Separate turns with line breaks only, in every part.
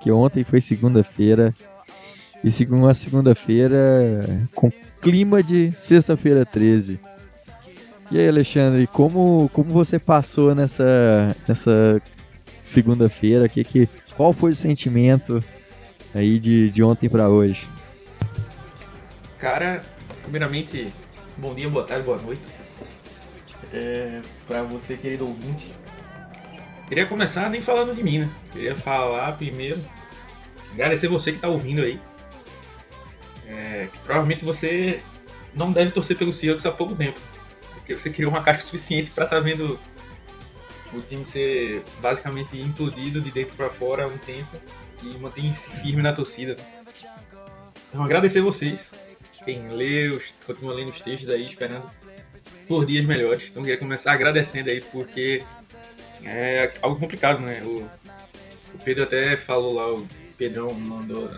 que ontem foi segunda-feira. E segunda segunda-feira com clima de sexta-feira 13. E aí, Alexandre, como, como você passou nessa, nessa segunda-feira? Que, que, qual foi o sentimento aí de, de ontem para hoje?
Cara, primeiramente, bom dia, boa tarde, boa noite. É, para você, querido ouvinte. Queria começar nem falando de mim, né? Queria falar primeiro, agradecer você que tá ouvindo aí. É, que provavelmente você não deve torcer pelo Seahawks há pouco tempo. Porque você criou uma caixa suficiente para estar tá vendo o time ser basicamente implodido de dentro para fora há um tempo e mantém-se firme na torcida. Então agradecer vocês quem leu, continua lendo os textos aí, esperando por dias melhores. Então queria começar agradecendo aí, porque é algo complicado, né? O, o Pedro até falou lá, o Pedrão mandou.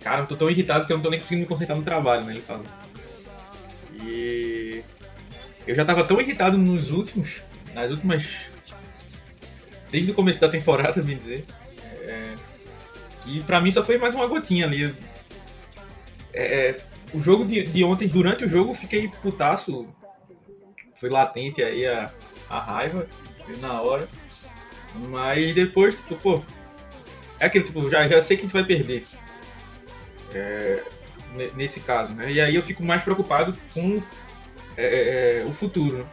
Cara, eu tô tão irritado que eu não tô nem conseguindo me concentrar no trabalho, né? Ele fala. E eu já tava tão irritado nos últimos, nas últimas. Desde o começo da temporada, bem dizer. É, que pra mim só foi mais uma gotinha ali. É, o jogo de, de ontem, durante o jogo, fiquei putaço. Foi latente aí a, a raiva na hora. Mas depois, tipo, pô. É aquele tipo, já, já sei que a gente vai perder. É, nesse caso, né? E aí eu fico mais preocupado com é, é, é, o futuro. Né?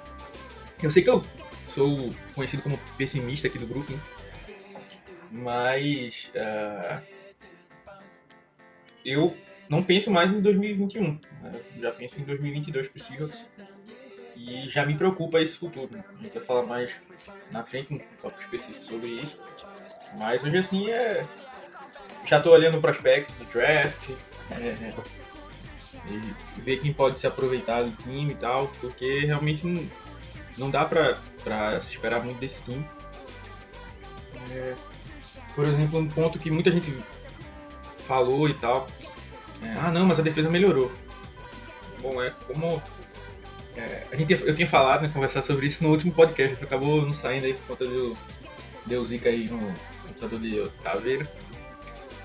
Eu sei que eu sou conhecido como pessimista aqui do grupo, né? mas uh, eu não penso mais em 2021. Né? Já penso em 2022 para os Seahawks. E já me preocupa esse futuro. Né? A gente vai falar mais na frente, um tópico específico sobre isso. Mas hoje, assim, é... já estou olhando o prospecto do draft. É... E ver quem pode se aproveitar do time e tal. Porque realmente não, não dá para se esperar muito desse time. É... Por exemplo, um ponto que muita gente falou e tal é, ah, não, mas a defesa melhorou. Bom, é como. A gente, eu tinha falado, né, conversar sobre isso no último podcast, acabou não saindo aí por conta do. Deu zica aí no computador de Taveira.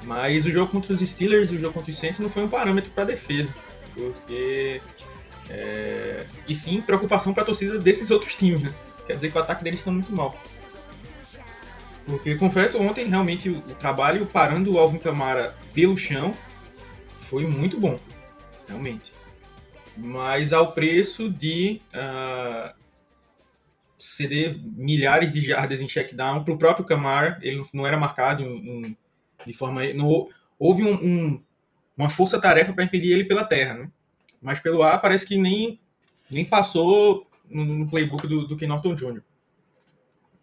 Mas o jogo contra os Steelers e o jogo contra os Saints não foi um parâmetro para defesa. Porque. É, e sim preocupação para a torcida desses outros times, né? Quer dizer que o ataque deles está muito mal. Porque confesso, ontem realmente o, o trabalho parando o Alvin Camara pelo chão foi muito bom, realmente. Mas ao preço de uh, ceder milhares de jardas em checkdown para o próprio Camar, ele não era marcado de forma. Não, houve um, uma força-tarefa para impedir ele pela terra, né? mas pelo ar parece que nem, nem passou no, no playbook do, do Ken Norton Jr.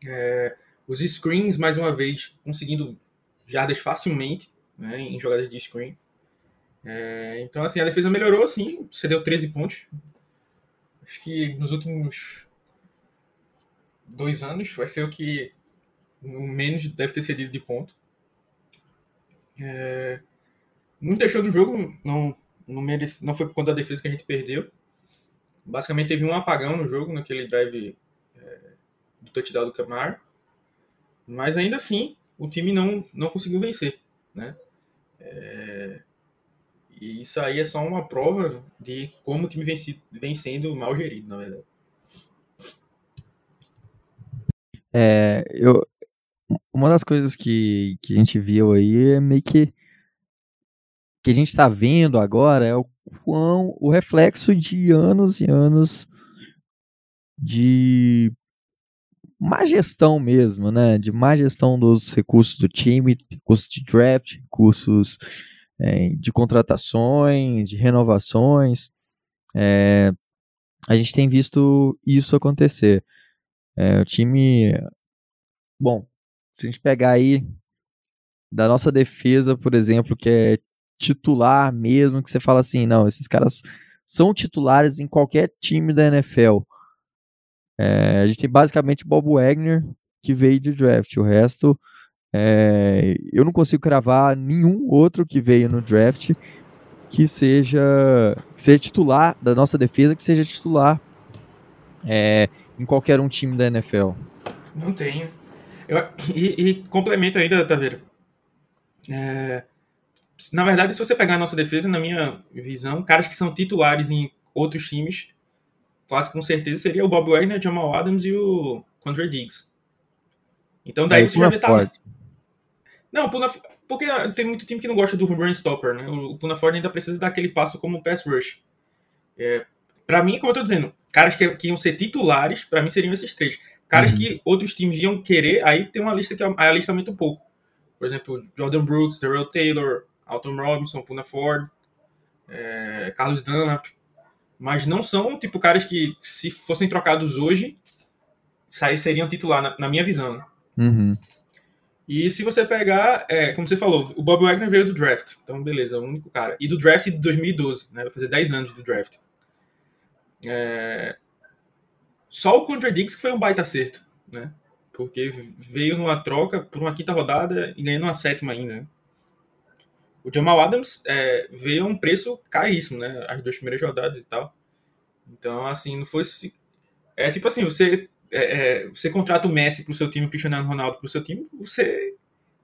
É, os screens, mais uma vez, conseguindo jardas facilmente né, em jogadas de screen. É, então, assim, a defesa melhorou, sim, cedeu 13 pontos. Acho que nos últimos dois anos vai ser o que menos deve ter cedido de ponto. É, muito deixou do jogo, não, não, merece, não foi por conta da defesa que a gente perdeu. Basicamente teve um apagão no jogo, naquele drive é, do touchdown do Camar. Mas ainda assim, o time não, não conseguiu vencer. Né? É, e isso aí é só uma prova de como o time vem, vem sendo mal gerido, na verdade.
É, eu, uma das coisas que, que a gente viu aí é meio que que a gente está vendo agora é o quão o reflexo de anos e anos de má gestão mesmo, né? De má gestão dos recursos do time, recursos de draft, recursos é, de contratações, de renovações. É, a gente tem visto isso acontecer. É, o time. Bom, se a gente pegar aí da nossa defesa, por exemplo, que é titular mesmo, que você fala assim, não, esses caras são titulares em qualquer time da NFL. É, a gente tem basicamente Bob Wagner, que veio de draft. O resto, é, eu não consigo cravar nenhum outro que veio no draft que seja, que seja titular da nossa defesa, que seja titular é, em qualquer um time da NFL.
Não tenho. Eu, e, e complemento ainda, Taveira. É, na verdade, se você pegar a nossa defesa, na minha visão, caras que são titulares em outros times, quase com certeza seria o Bob Wagner, Jamal Adams e o Condre Diggs. Então daí você já vê talento. Não, Puna, porque tem muito time que não gosta do run stopper, né? O Puna Ford ainda precisa dar aquele passo como pass rush. É, para mim, como eu tô dizendo, caras que, que iam ser titulares, para mim seriam esses três. Caras uhum. que outros times iam querer, aí tem uma lista que a, a lista aumenta um pouco. Por exemplo, Jordan Brooks, Darrell Taylor, Alton Robinson, Puna Ford, é, Carlos Dunlap. Mas não são, tipo, caras que, se fossem trocados hoje, seriam titular, na, na minha visão. Né?
Uhum.
E se você pegar, é, como você falou, o Bob Wagner veio do draft. Então, beleza, o único cara. E do draft de 2012, né? Vai fazer 10 anos do draft. É... Só o Contra Diggs que foi um baita acerto, né? Porque veio numa troca por uma quinta rodada e ganhou uma sétima ainda. Né? O Jamal Adams é, veio a um preço caríssimo, né? As duas primeiras rodadas e tal. Então, assim, não fosse. É tipo assim, você, é, é, você contrata o Messi pro seu time, o Cristiano Ronaldo pro seu time, você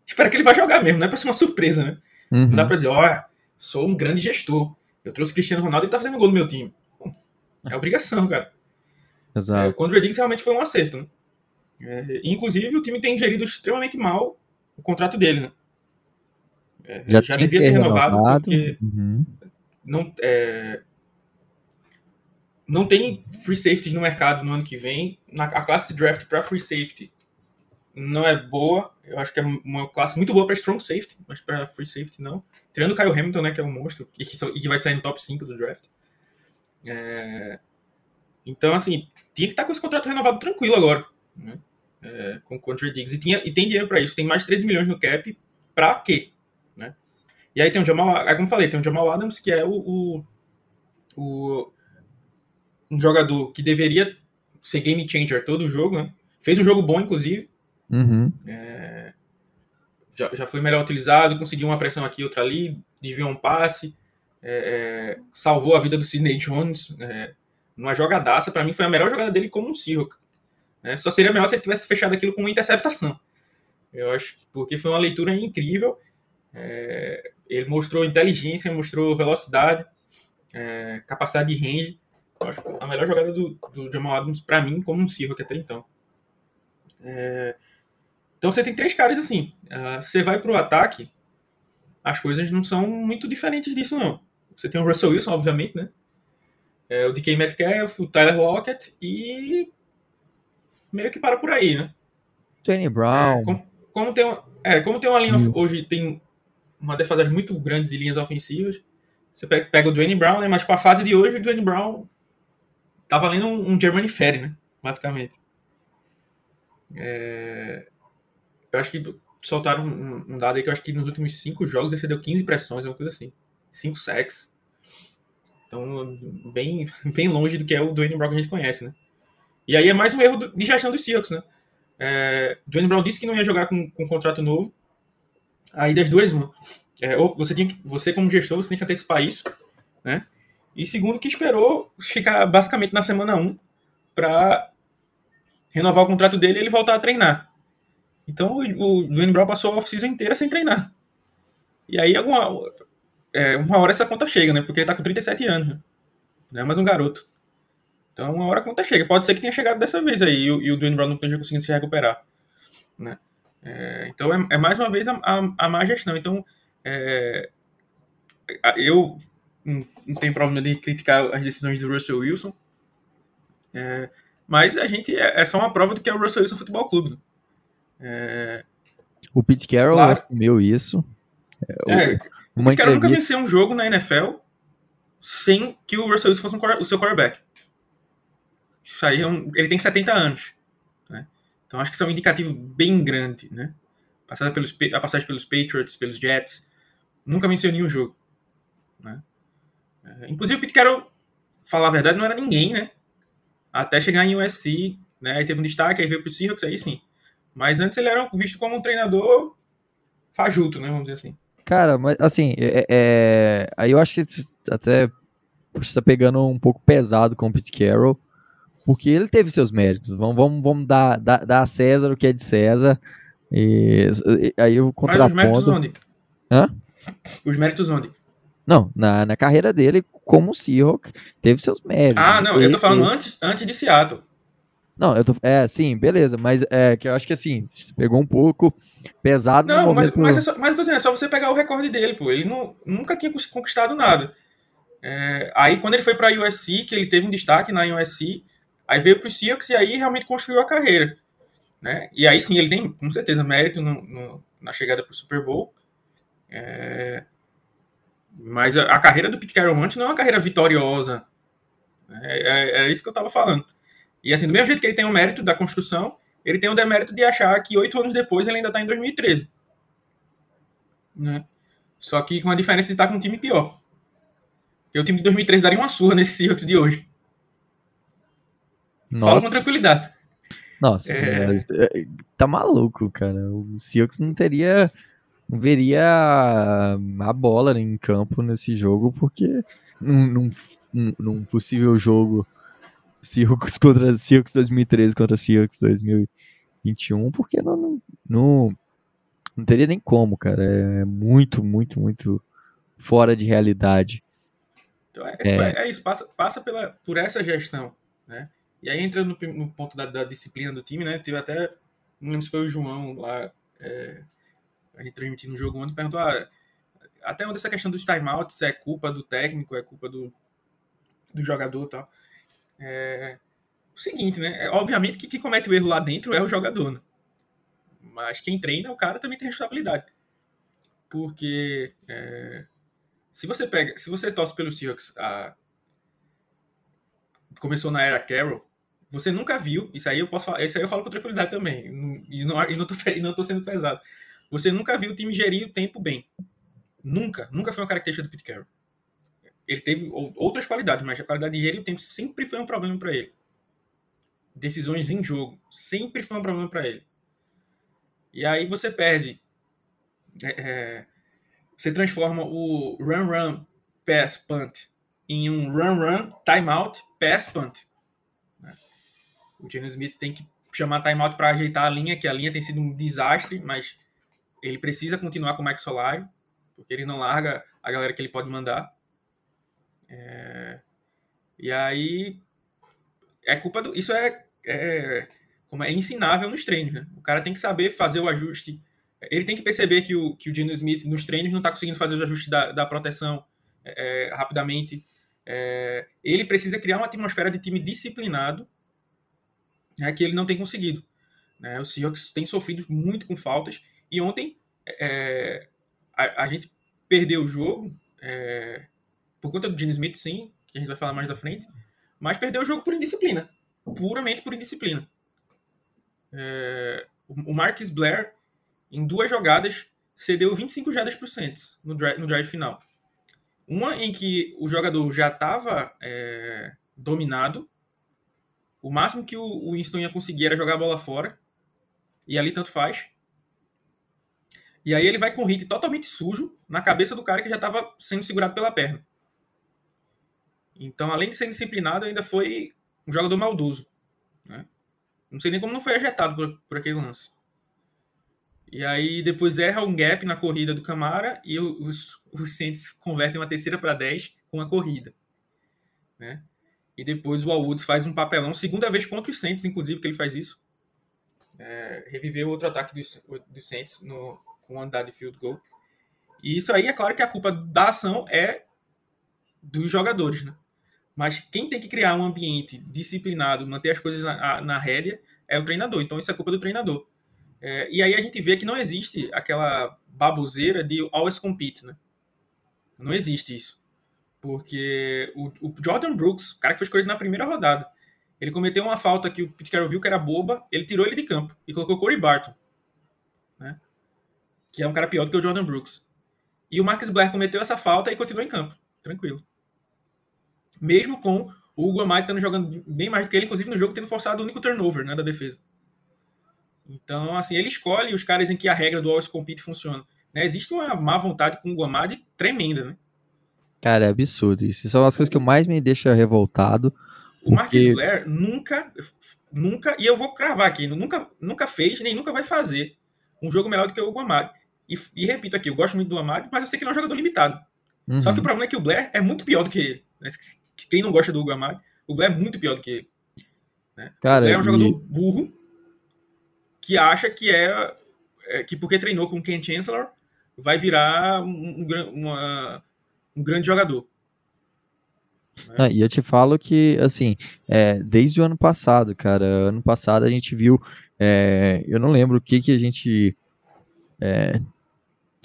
espera que ele vá jogar mesmo, não é pra ser uma surpresa, né? Uhum. Não dá pra dizer, olha, sou um grande gestor. Eu trouxe o Cristiano Ronaldo e ele tá fazendo gol no meu time. É obrigação, cara.
Exato. É,
o Diggs realmente foi um acerto, né? É, inclusive, o time tem gerido extremamente mal o contrato dele, né? É, já, já devia ter renovado, renovado. porque uhum. não, é, não tem free safeties no mercado no ano que vem. Na, a classe de draft para free safety não é boa. Eu acho que é uma classe muito boa para strong safety, mas para free safety não. Tirando o Kyle Hamilton, né, que é um monstro e que, e que vai sair no top 5 do draft. É, então, assim, tinha que estar tá com esse contrato renovado tranquilo agora, né? É, com o Country Diggs. E, tinha, e tem dinheiro para isso. Tem mais de 13 milhões no cap. Pra quê? Né? E aí tem o Jamal, como falei, tem o Jamal Adams, que é o, o, o um jogador que deveria ser game changer todo o jogo, né? Fez um jogo bom, inclusive.
Uhum.
É, já, já foi melhor utilizado, conseguiu uma pressão aqui, outra ali, desviou um passe, é, é, salvou a vida do Sidney Jones é, numa jogadaça. Para mim, foi a melhor jogada dele como um Seahawk. Né? Só seria melhor se ele tivesse fechado aquilo com uma interceptação. Eu acho que porque foi uma leitura incrível. É, ele mostrou inteligência, mostrou velocidade, é, capacidade de range. Eu acho a melhor jogada do, do Jamal Adams, para mim, como um Silva que até então. É, então você tem três caras assim. Uh, você vai para o ataque, as coisas não são muito diferentes disso, não. Você tem o Russell Wilson, obviamente, né? É, o DK Metcalf, o Tyler Lockett e meio que para por aí, né?
Tony Brown.
É, como, como, tem uma, é, como tem uma linha hum. hoje tem uma defasagem muito grande de linhas ofensivas, você pega, pega o Dwayne Brown, né? Mas com a fase de hoje, o Dwayne Brown tá valendo um, um Germany Ferry, né? Basicamente. É... Eu acho que soltaram um, um, dado aí que eu acho que nos últimos cinco jogos ele deu 15 pressões, uma coisa assim. Cinco sacks. Então, bem, bem longe do que é o Dwayne Brown que a gente conhece, né? E aí é mais um erro de gestão dos Seahawks, né? É, Dwayne Brown disse que não ia jogar com, com um contrato novo. Aí das duas, uma. É, ou você, que, você, como gestor, você tem que antecipar isso, né? E segundo, que esperou ficar basicamente na semana 1 para renovar o contrato dele e ele voltar a treinar. Então o, o Dwayne Brown passou a off-season inteira sem treinar. E aí alguma, é, uma hora essa conta chega, né? Porque ele tá com 37 anos, né? Não é mais um garoto. Então uma hora a conta chega. Pode ser que tenha chegado dessa vez aí e, e o Dwayne Brown não esteja conseguindo se recuperar, né? É, então é, é, mais uma vez a, a, a má gestão. Então é, eu não, não tenho problema de criticar as decisões do Russell Wilson, é, mas a gente é, é, só uma prova do que é o Russell Wilson Futebol Clube. Né? É,
o Pete Carroll claro. assumiu isso.
É, o, o Pete Carroll nunca venceu um jogo na NFL sem que o Russell Wilson fosse um, o seu quarterback. Isso aí é um, ele tem 70 anos. Né? Então acho que isso é um indicativo bem grande. Né? passada pelos, a passagem pelos Patriots, pelos Jets, nunca venceu nenhum jogo. Né? É, inclusive o Pete Carroll, falar a verdade, não era ninguém, né? Até chegar em USC, né? Aí teve um destaque, aí veio pro Seahawks, aí sim. Mas antes ele era visto como um treinador fajuto, né? Vamos dizer assim.
Cara, mas assim, é, é, aí eu acho que até você tá pegando um pouco pesado com o Pete Carroll, porque ele teve seus méritos. Vamos, vamos, vamos dar, dar, dar a César o que é de César. E, e aí eu contraponto... Mas os méritos
onde? Hã? Os méritos onde?
Não, na, na carreira dele como Seahawk, teve seus méritos.
Ah, não, eu tô falando ele... antes, antes de Seattle.
Não, eu tô. É, sim, beleza, mas é que eu acho que assim, pegou um pouco pesado
Não, mas, mas, é só, mas eu tô dizendo, é só você pegar o recorde dele, pô. Ele não, nunca tinha conquistado nada. É, aí quando ele foi pra USC, que ele teve um destaque na USC, aí veio pro Seahawks e aí realmente construiu a carreira. Né? E aí sim, ele tem com certeza mérito no, no, na chegada pro Super Bowl. É, mas a, carreira do Pete Carroll antes não é uma carreira vitoriosa. É, é, era isso que eu tava falando. E assim, do mesmo jeito que ele tem o mérito da construção, ele tem o demérito de achar que oito anos depois ele ainda está em 2013. Né? Só que com a diferença de estar tá com um time pior. Porque o time de 2013 daria uma surra nesse Seahawks de hoje. Nossa. Fala com tranquilidade.
Nossa, é... É, tá maluco, cara. O Seahawks não teria. Não veria a bola em campo nesse jogo, porque num, num, num possível jogo Seahawks contra Seahawks 2013 contra Seahawks 2021, porque não, não, não, não teria nem como, cara. É muito, muito, muito fora de realidade.
Então é, é. Tipo, é, é isso, passa, passa pela, por essa gestão, né? E aí entra no, no ponto da, da, disciplina do time, né? Teve até, não lembro se foi o João lá, é, a gente transmitindo o jogo ontem, perguntou ah, até onde essa questão dos timeouts é culpa do técnico, é culpa do, do jogador e tal é o seguinte, né? É, obviamente que quem comete o erro lá dentro é o jogador, né? Mas quem treina, o cara também tem responsabilidade. Porque é, se você pega, se você torce pelo Seahawks, a, começou na era Carroll, você nunca viu, isso aí eu posso isso aí eu falo com tranquilidade também, e não, e não, tô, e não tô sendo pesado. Você nunca viu o time gerir o tempo bem. Nunca, nunca foi uma característica do Pete Carroll. Ele teve outras qualidades, mas a qualidade de gerir o tempo sempre foi um problema para ele. Decisões em jogo sempre foi um problema para ele. E aí você perde. É, é, você transforma o run run pass punt em um run run timeout pass punt. Né? O Geno Smith tem que chamar timeout para ajeitar a linha, que a linha tem sido um desastre, mas ele precisa continuar com o Max Solari, porque ele não larga a galera que ele pode mandar. É, e aí é culpa do. Isso é, é, como é ensinável nos treinos, né? O cara tem que saber fazer o ajuste. Ele tem que perceber que o, que o Geno Smith nos treinos não está conseguindo fazer os ajustes da, da proteção é, é, rapidamente. É, ele precisa criar uma atmosfera de time disciplinado né, que ele não tem conseguido. Né? O Seahawks tem sofrido muito com faltas. E ontem é, a, a, gente perdeu o jogo é, por conta do Gene Smith, sim, que a gente vai falar mais da frente, mas perdeu o jogo por indisciplina. Puramente por indisciplina. É, o Marcus Blair, em duas jogadas, cedeu 25 jardas para o Saints no drive, no drive final. Uma em que o jogador já estava é, dominado, o máximo que o Winston ia conseguir era jogar a bola fora, e ali tanto faz. E aí ele vai com o hit totalmente sujo na cabeça do cara que já estava sendo segurado pela perna. Então, além de ser disciplinado, ainda foi um jogador maldoso. Né? Não sei nem como não foi ejetado por, por aquele lance. E aí depois erra um gap na corrida do Camara e os, os Saints convertem uma terceira para 10 com a corrida. Né? E depois o Woods faz um papelão, segunda vez contra os Saints, inclusive, que ele faz isso. É, reviveu outro ataque dos, dos Saints no, com andar de field goal. E isso aí, é claro que a culpa da ação é dos jogadores, né? Mas quem tem que criar um ambiente disciplinado, manter as coisas na, na rédea, é o treinador. Então isso é culpa do treinador. É, e aí a gente vê que não existe aquela baboseira de always compete, né? Não existe isso. Porque o, o Jordan Brooks, o cara que foi escolhido na primeira rodada, ele cometeu uma falta que o Pete Carroll viu que era boba, ele tirou ele de campo e colocou Corey Barton. Né? Que é um cara pior do que o Jordan Brooks. E o Marcus Blair cometeu essa falta e continuou em campo, tranquilo. Mesmo com o Hugo Amadi estando jogando bem mais do que ele, inclusive no jogo tendo forçado o único turnover né, da defesa. Então, assim, ele escolhe os caras em que a regra do Always Compete funciona. Né? Existe uma má vontade com o Hugo Amadi tremenda, né?
Cara, é absurdo isso. Isso é uma das coisas que mais me deixa revoltado.
O porque... Marcus Blair nunca, nunca, e eu vou cravar aqui, nunca, nunca fez, nem nunca vai fazer um jogo melhor do que o Hugo Amadi. E, e, repito aqui, eu gosto muito do Amadi, mas eu sei que ele é um jogador limitado. Uhum. Só que o problema é que o Blair é muito pior do que ele. Né? Quem não gosta do Hugo o Blair é muito pior do que ele. Né?
Cara, o
Blair é um jogador burro que acha que é, é, que porque treinou com Ken Chancellor vai virar um, um, uma, um grande jogador.
Né? Ah, e eu te falo que, assim, é, desde o ano passado, cara, ano passado a gente viu, é, eu não lembro o que que a gente, é,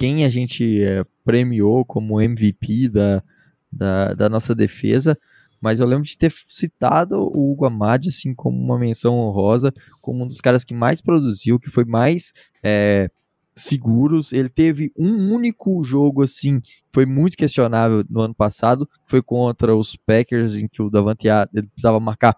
quem a gente é, premiou como MVP da, da, da, nossa defesa, mas eu lembro de ter citado o Hugo Amadi, assim, como uma menção honrosa, como um dos caras que mais produziu, que foi mais é, seguros. Ele teve um único jogo assim, foi muito questionável no ano passado, foi contra os Packers em que o Davante ele precisava marcar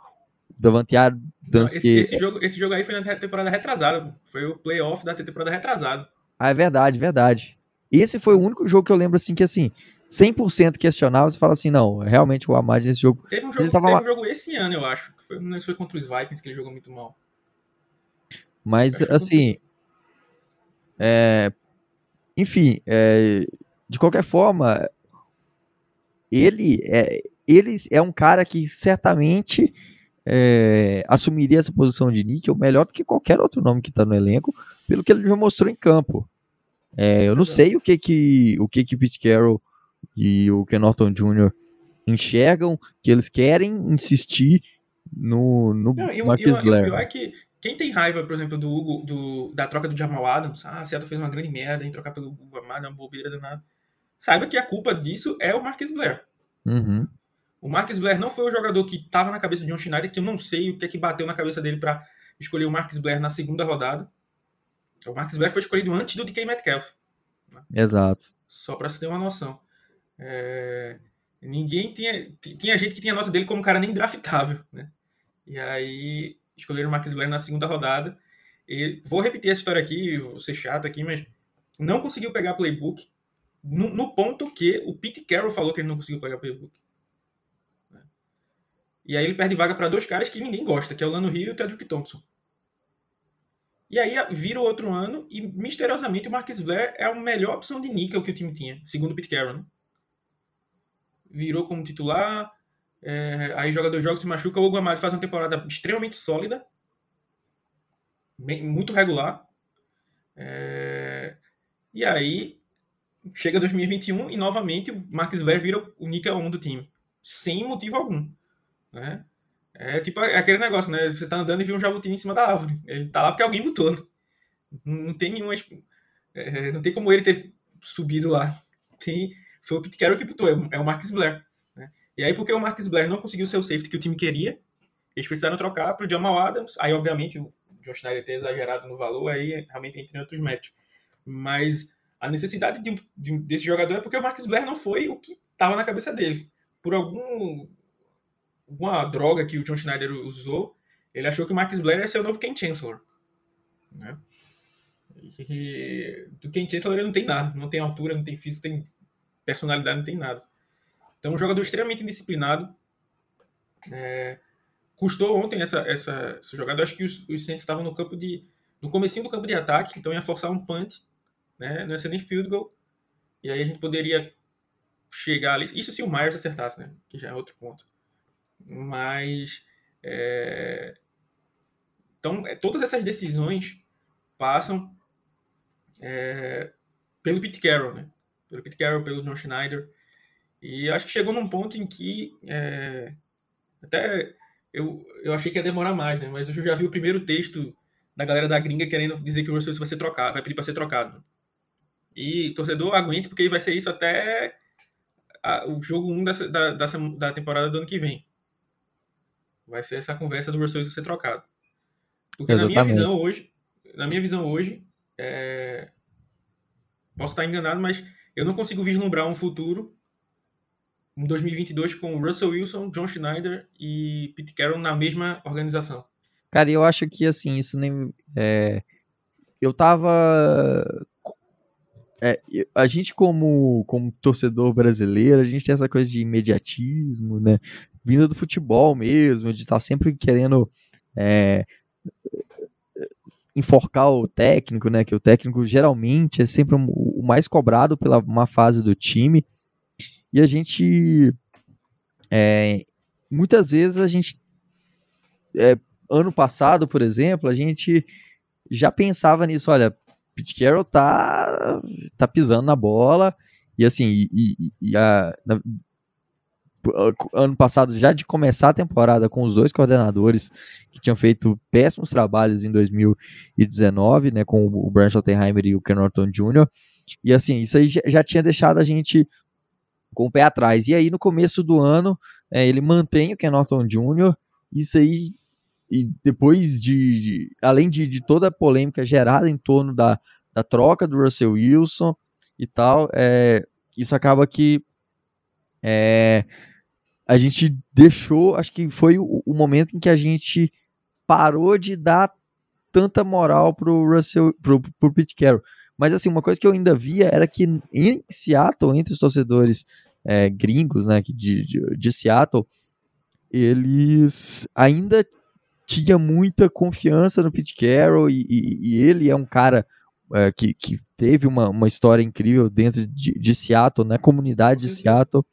Davante
Adams esse, esse, jogo, esse jogo aí foi na temporada retrasada, foi o playoff da temporada retrasada.
Ah, é verdade, verdade. Esse foi o único jogo que eu lembro assim que assim, 100% questionável, você fala assim, não, realmente o Amad nesse jogo...
Teve um jogo, tava... teve um jogo esse ano, eu acho, que foi, não foi contra os Vikings que ele jogou muito mal.
Mas, assim, é, enfim, é, de qualquer forma, ele é, ele é um cara que certamente é, assumiria essa posição de níquel melhor do que qualquer outro nome que está no elenco, pelo que ele já mostrou em campo. É, eu não sei o que que o que que Pete Carroll e o Ken Norton Jr. enxergam, que eles querem insistir no, no
não, Marcus Blair. E o pior é que quem tem raiva, por exemplo, do Hugo, do, da troca do Jamal Adams, ah, Seattle fez uma grande merda em trocar pelo Hugo Amado, uma bobeira danada. Saiba que a culpa disso é o Marcus Blair.
Uhum.
O Marcus Blair não foi o jogador que estava na cabeça de John Schneider, que eu não sei o que é que bateu na cabeça dele para escolher o Marcus Blair na segunda rodada. O Marcus Blair foi escolhido antes do DK Metcalf.
Né? Exato.
Só para você ter uma noção. É... Ninguém tinha. Tinha gente que tinha nota dele como um cara nem draftável, né? E aí escolheram o Marcus Blair na segunda rodada. E vou repetir essa história aqui, vou ser chato aqui, mas não conseguiu pegar playbook no, no ponto que o Pete Carroll falou que ele não conseguiu pegar playbook. E aí ele perde vaga para dois caras que ninguém gosta, que é o Lano Rio e o Tedrick Thompson. E aí vira o outro ano e misteriosamente o Marcus Blair é a melhor opção de níquel que o time tinha, segundo o Pete Carroll. Né? Virou como titular, é, aí joga dois jogos, se machuca. O Amado faz uma temporada extremamente sólida, bem, muito regular. É, e aí chega 2021 e novamente o Marcus Blair vira o níquel 1 do time, sem motivo algum. Né? É tipo aquele negócio, né? Você tá andando e vê um jabuti em cima da árvore. Ele tá lá porque alguém botou. Né? Não tem nenhuma. É, não tem como ele ter subido lá. Tem, foi o Pete que botou, é o Marcus Blair. E aí, porque o Marcus Blair não conseguiu o safety que o time queria, eles precisaram trocar para o Jamal Adams. Aí, obviamente, o John Schneider ter exagerado no valor, aí realmente entre outros métodos. Mas a necessidade de de desse jogador é porque o Marcus Blair não foi o que estava na cabeça dele. Por algum alguma droga que o John Schneider usou, ele achou que o Marcus Blair ia ser o novo Ken Chancellor. Né? E, do Ken Chancellor ele não tem nada. Não tem altura, não tem físico, tem personalidade, não tem nada. Então, um jogador extremamente indisciplinado. É, custou ontem essa, essa, essa jogada. Acho que os, os Saints estavam no campo de. no comecinho do campo de ataque, então ia forçar um punt, né? Não ia ser nem field goal. E aí a gente poderia chegar ali. Isso se o Myers acertasse, né? Que já é outro ponto. Mas. É... Então, é, todas essas decisões passam é, pelo Pete Carroll, né? Pelo Pete Carroll, pelo John Schneider. E acho que chegou num ponto em que é, até eu, eu achei que ia demorar mais, né? Mas eu já vi o primeiro texto da galera da gringa querendo dizer que o Russell vai ser trocado, vai pedir para ser trocado. E torcedor aguente porque vai ser isso até a, o jogo 1 um da, da, da, temporada do ano que vem. Vai ser essa conversa do Russell Wilson ser trocado. Porque Exatamente. na minha visão hoje, na minha visão hoje, é, posso estar enganado, mas eu não consigo vislumbrar um futuro em 2022 com Russell Wilson, John Schneider e Pete Carroll na mesma organização.
Cara, eu acho que assim, isso nem. É, eu tava. É, a gente, como, como torcedor brasileiro, a gente tem essa coisa de imediatismo, né? Vindo do futebol mesmo, de estar sempre querendo é, enforcar o técnico, né? Que o técnico geralmente é sempre o mais cobrado pela uma fase do time. E a gente. É, muitas vezes a gente. É, ano passado, por exemplo, a gente já pensava nisso. Olha, Pete Carroll tá, tá pisando na bola. E assim, e, e, e a, na, ano passado, já de começar a temporada com os dois coordenadores que tinham feito péssimos trabalhos em 2019, né, com o Brian Schottenheimer e o Ken Norton Jr. E assim, isso aí já tinha deixado a gente com o pé atrás. E aí, no começo do ano, é, ele mantém o Ken Norton Jr. Isso aí, e depois de, de além de, de, toda a polêmica gerada em torno da, da troca do Russell Wilson e tal, é, isso acaba que é, a gente deixou, acho que foi o, o, momento em que a gente parou de dar tanta moral pro Russell, pro, pro Pete Carroll. Mas assim, uma coisa que eu ainda via era que em Seattle, entre os torcedores é, gringos, né, de, de, de, Seattle, eles ainda tinha muita confiança no Pete Carroll e, e, e ele é um cara é, que, que teve uma, uma história incrível dentro de, de Seattle, né, comunidade de Seattle.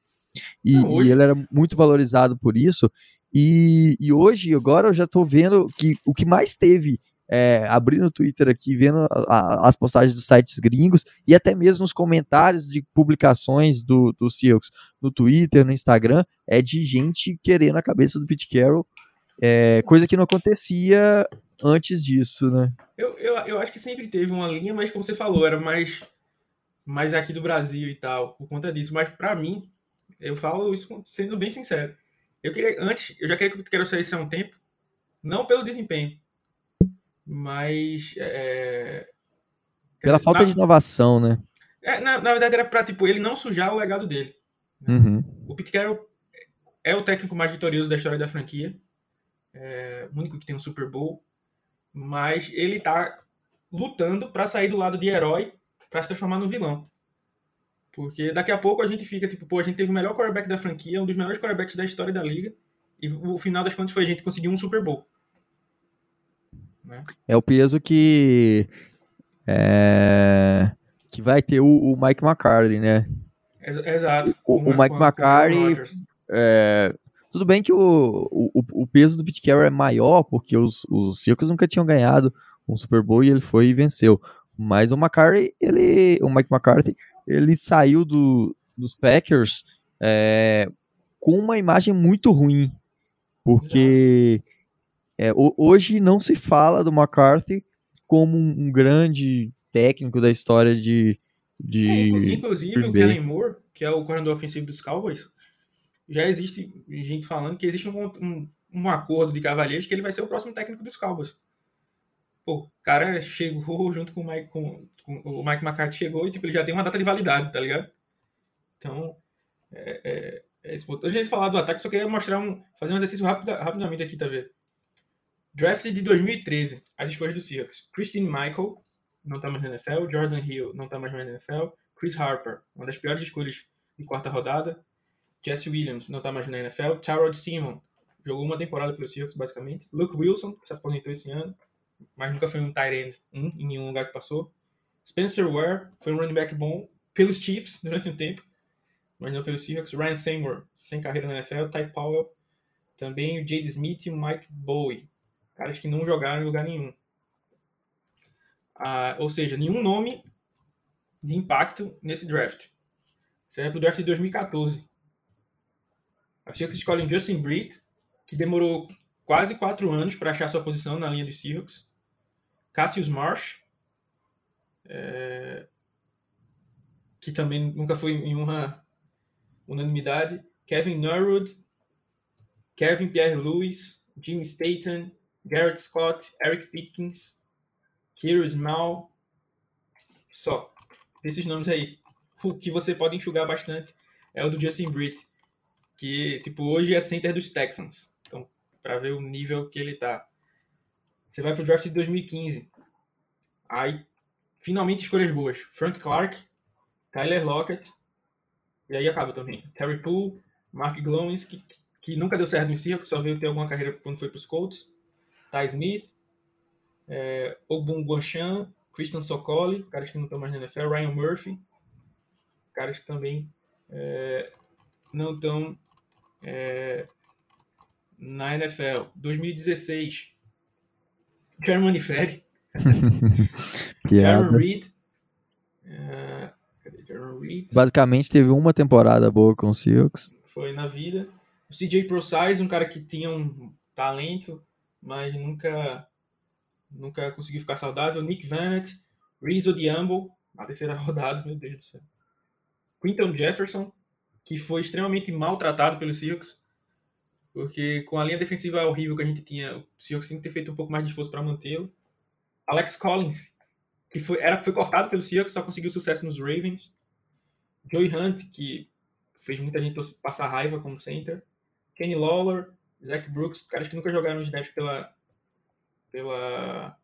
E, Não, e, ele era muito valorizado por isso. E, e hoje, agora eu já estou vendo que o que mais teve é, abrindo o Twitter aqui, vendo a, a, as postagens dos sites gringos e até mesmo os comentários de publicações do, do Seahawks no Twitter, no Instagram, é de gente querendo a cabeça do Pete Carroll, é, coisa que não acontecia antes disso, né?
Eu, eu, eu acho que sempre teve uma linha, mas como você falou, era mais, mais aqui do Brasil e tal, por conta disso. Mas para mim, eu falo isso sendo bem sincero. Eu queria, antes, eu já queria que o Pete Carroll saísse há um tempo, não pelo desempenho, mas. É...
Pela falta na... de inovação, né?
É, na, na, verdade, era pra tipo, ele não sujar o legado dele.
Né? Uhum.
O Pete Carroll é o técnico mais vitorioso da história da franquia. É o único que tem um Super Bowl. Mas ele tá lutando para sair do lado de herói para se transformar no vilão. Porque daqui a pouco a gente fica tipo, pô, a gente teve o melhor quarterback da franquia, um dos melhores quarterbacks da história da liga. E o final das contas foi a gente conseguir um Super Bowl.
Né? É o peso que é, que vai ter o, o, Mike McCarthy, né?
Exato.
O, o Mike McCarthy. É, tudo bem que o, o, o peso do Pete Carroll é maior, porque os, os Circos nunca tinham ganhado um Super Bowl e ele foi e venceu. Mas o McCarthy, ele, o Mike McCarthy, ele saiu do, dos Packers é, com uma imagem muito ruim, porque é, hoje não se fala do McCarthy como um, grande técnico da história de. de
é, inclusive, o Kellen Moore, que é o coordenador ofensivo dos Cowboys, já existe gente falando que existe um, um, um acordo de cavalheiros que ele vai ser o próximo técnico dos Cowboys. Pô, o cara chegou junto com o Mike, com, com, o Mike McCarthy chegou e tipo, ele já tem uma data de validade, tá ligado? Então, é, é, é esse ponto. Antes de falar do ataque, só queria mostrar um, fazer um exercício rápido, rapidamente aqui, tá vendo? Draft de 2013, as escolhas do Seahawks. Christine Michael, não tá mais na NFL. Jordan Hill, não tá mais na NFL. Chris Harper, uma das piores escolhas de quarta rodada. Jesse Williams, não tá mais na NFL. Tyrod Simon, jogou uma temporada pelo Seahawks, basicamente. Luke Wilson, que se aposentou esse ano, mas nunca foi um tight end um, em nenhum lugar que passou. Spencer Ware, foi um running back bom pelos Chiefs durante um tempo, mas não pelos Seahawks. Ryan Seymour, sem carreira na NFL. Ty Powell, também o Jade Smith e o Mike Bowie, caras que não jogaram em lugar nenhum. Ah, ou seja, nenhum nome de impacto nesse draft. Isso é pro draft de 2014. A Seahawks escolhem Justin Britt, que demorou quase quatro anos para achar sua posição na linha dos Seahawks. Cassius Marsh, é, que também nunca foi em uma unanimidade. Kevin Norwood, Kevin Pierre-Louis, Jim Staten, Garrett Scott, Eric Pickens, Kiro Small, só. desses nomes aí, o que você pode enxugar bastante é o do Justin Britt, que tipo hoje é center dos Texans. Então, para ver o nível que ele tá. Você vai pro draft de 2015. Aí, finalmente escolhas boas. Frank Clark, Tyler Lockett, e aí acaba também. Terry Poole, Mark Glowinski, que, nunca deu certo no Seahawks, só veio ter alguma carreira quando foi pros Colts. Ty Smith, é, Obun Guanchan, Christian Sokoli, caras que não estão mais na NFL, Ryan Murphy, caras que também é, não estão é, na NFL. 2016, Germany Ferry, Jaron Reed, é, cadê Jaron Reed?
Basicamente teve uma temporada boa com o Seahawks.
Foi na vida. O CJ ProSize, um cara que tinha um talento, mas nunca nunca conseguiu ficar saudável. Nick Vanett, Rizzo Diambo, na terceira rodada, meu Deus do céu. Quinton Jefferson, que foi extremamente maltratado pelo Seahawks, porque com a linha defensiva horrível que a gente tinha, o Seahawks tinha que ter feito um pouco mais de esforço para mantê-lo. Alex Collins, que foi, era, foi cortado pelo Seahawks, só conseguiu sucesso nos Ravens. Joey Hunt, que fez muita gente passar raiva como center. Kenny Lawler, Zach Brooks, caras que nunca jogaram snaps pela, pela.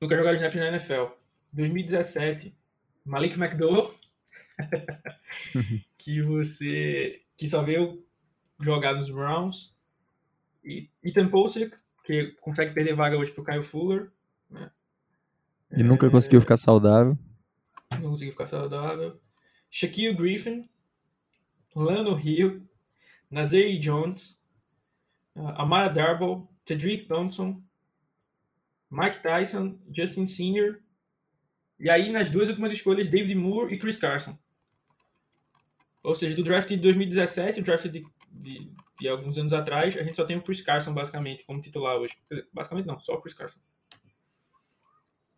Nunca jogaram snaps na NFL. 2017, Malik McDowell, que você. que só veio jogar nos Browns. E Ethan Posick, que consegue perder vaga hoje pro Kyle Fuller. Né?
E é... nunca conseguiu ficar saudável.
Não conseguiu ficar saudável. Shaquille Griffin, Lano Hill, Nazir Jones, uh, Amara Darboe, Cedric Thompson, Mike Tyson, Justin Senior, e aí nas duas últimas escolhas, David Moore e Chris Carson. Ou seja, do draft de 2017, o draft de, de, de, alguns anos atrás, a gente só tem o Chris Carson basicamente como titular hoje. Basicamente não, só o Chris Carson.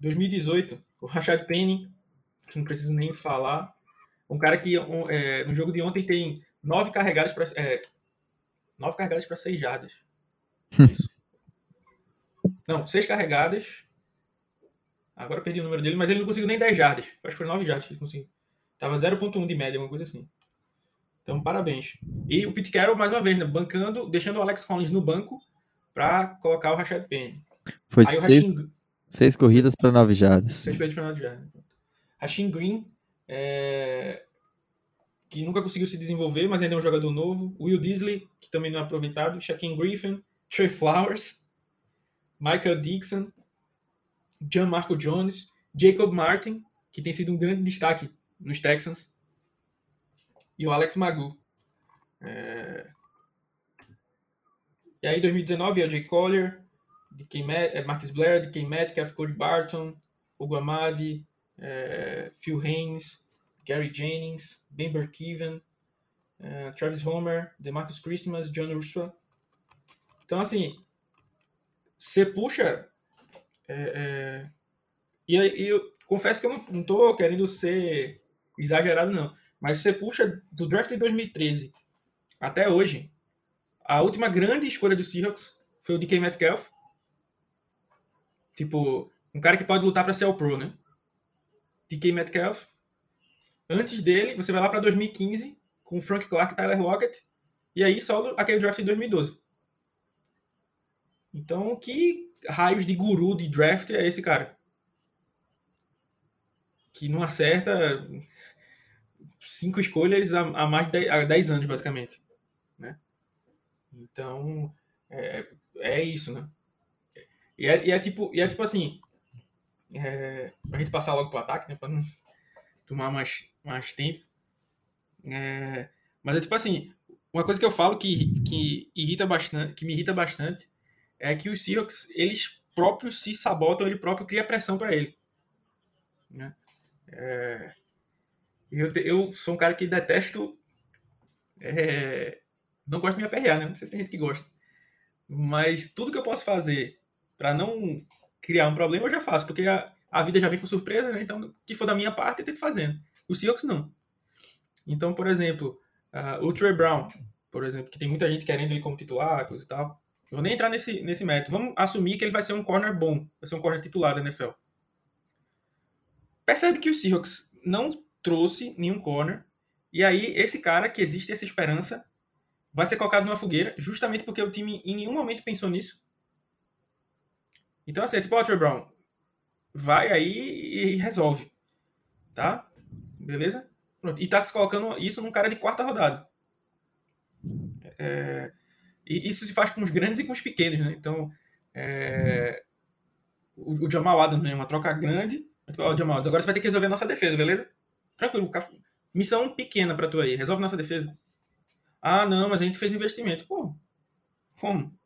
2018, o Rashad Penny, que não preciso nem falar. Um cara que um, é, no jogo de ontem tem nove carregadas para é, nove carregadas para seis jardas. Isso. não, seis carregadas. Agora perdi o número dele, mas ele não conseguiu nem 10 jardas. Acho que foi 9 jardas que ele conseguiu. Tava 0.1 de média, uma coisa assim. Então, parabéns. E o Pete Carroll, mais uma vez, né, bancando, deixando o Alex Collins no banco para colocar o Rashad Penny.
Foi Aí, seis, Rashid... seis corridas para 9 jardas.
Seis corridas para 9 jardas. Rashid Green, é que nunca conseguiu se desenvolver, mas ainda é um jogador novo. Will Disley, que também não é aproveitado. Shaquem Griffin, Trey Flowers, Michael Dixon, John Marco Jones, Jacob Martin, que tem sido um grande destaque nos Texans, e o Alex Magu. É... E aí, 2019, LJ Collier, DK Met, é, Marcus Blair, DK Metcalf, Cody Barton, Hugo Amadi, é, Phil Haynes, Gary Jennings, Ben Burkeven, uh, Travis Homer, DeMarcus Christmas, John Ursula. Então, assim, você puxa. É, é, e, e eu confesso que eu não, não tô querendo ser exagerado, não. Mas você puxa do draft de 2013 até hoje, a última grande escolha do Seahawks foi o DK Metcalf. Tipo, um cara que pode lutar para ser o Pro, né? DK Metcalf, Antes dele, você vai lá para 2015 com Frank Clark e Tyler Lockett. E aí só aquele draft de 2012. Então, que raios de guru de draft é esse cara? Que não acerta cinco escolhas há, mais de 10 anos, basicamente. Né? Então, é, é isso, né? E é, e é, tipo, e é tipo assim, é, pra gente passar logo pro ataque, né? Pra não tomar mais, mais tempo. É, mas é tipo assim, uma coisa que eu falo que, que irrita bastante, que me irrita bastante, é que os Seahawks, eles próprios se sabotam, ele próprio cria pressão para ele. Né? É, eu, eu sou um cara que detesto. É, não gosto de me aperrear, né? Não sei se tem gente que gosta. Mas tudo que eu posso fazer para não criar um problema, eu já faço, porque a, a vida já vem com surpresa, né? Então, o que for da minha parte, eu tento fazendo. O Seahawks não. Então, por exemplo, uh, o Trey Brown, por exemplo, que tem muita gente querendo ele como titular, coisa e tal. Eu vou nem entrar nesse, nesse método. Vamos assumir que ele vai ser um corner bom, vai ser um corner titular da NFL. percebe que o Seahawks não trouxe nenhum corner. E aí, esse cara que existe essa esperança vai ser colocado numa fogueira, justamente porque o time em nenhum momento pensou nisso. Então, assim, é tipo, ó, Brown, vai aí e resolve. Tá? Beleza? Pronto. E tá se colocando isso num cara de quarta rodada. É, e isso se faz com os grandes e com os pequenos, né? Então, é, o, o Jamal Adams é uma troca grande. Ó, oh, Jamal, agora você vai ter que resolver a nossa defesa, beleza? Tranquilo, missão pequena para tu aí. Resolve nossa defesa. Ah, não, mas a gente fez investimento. Pô, como?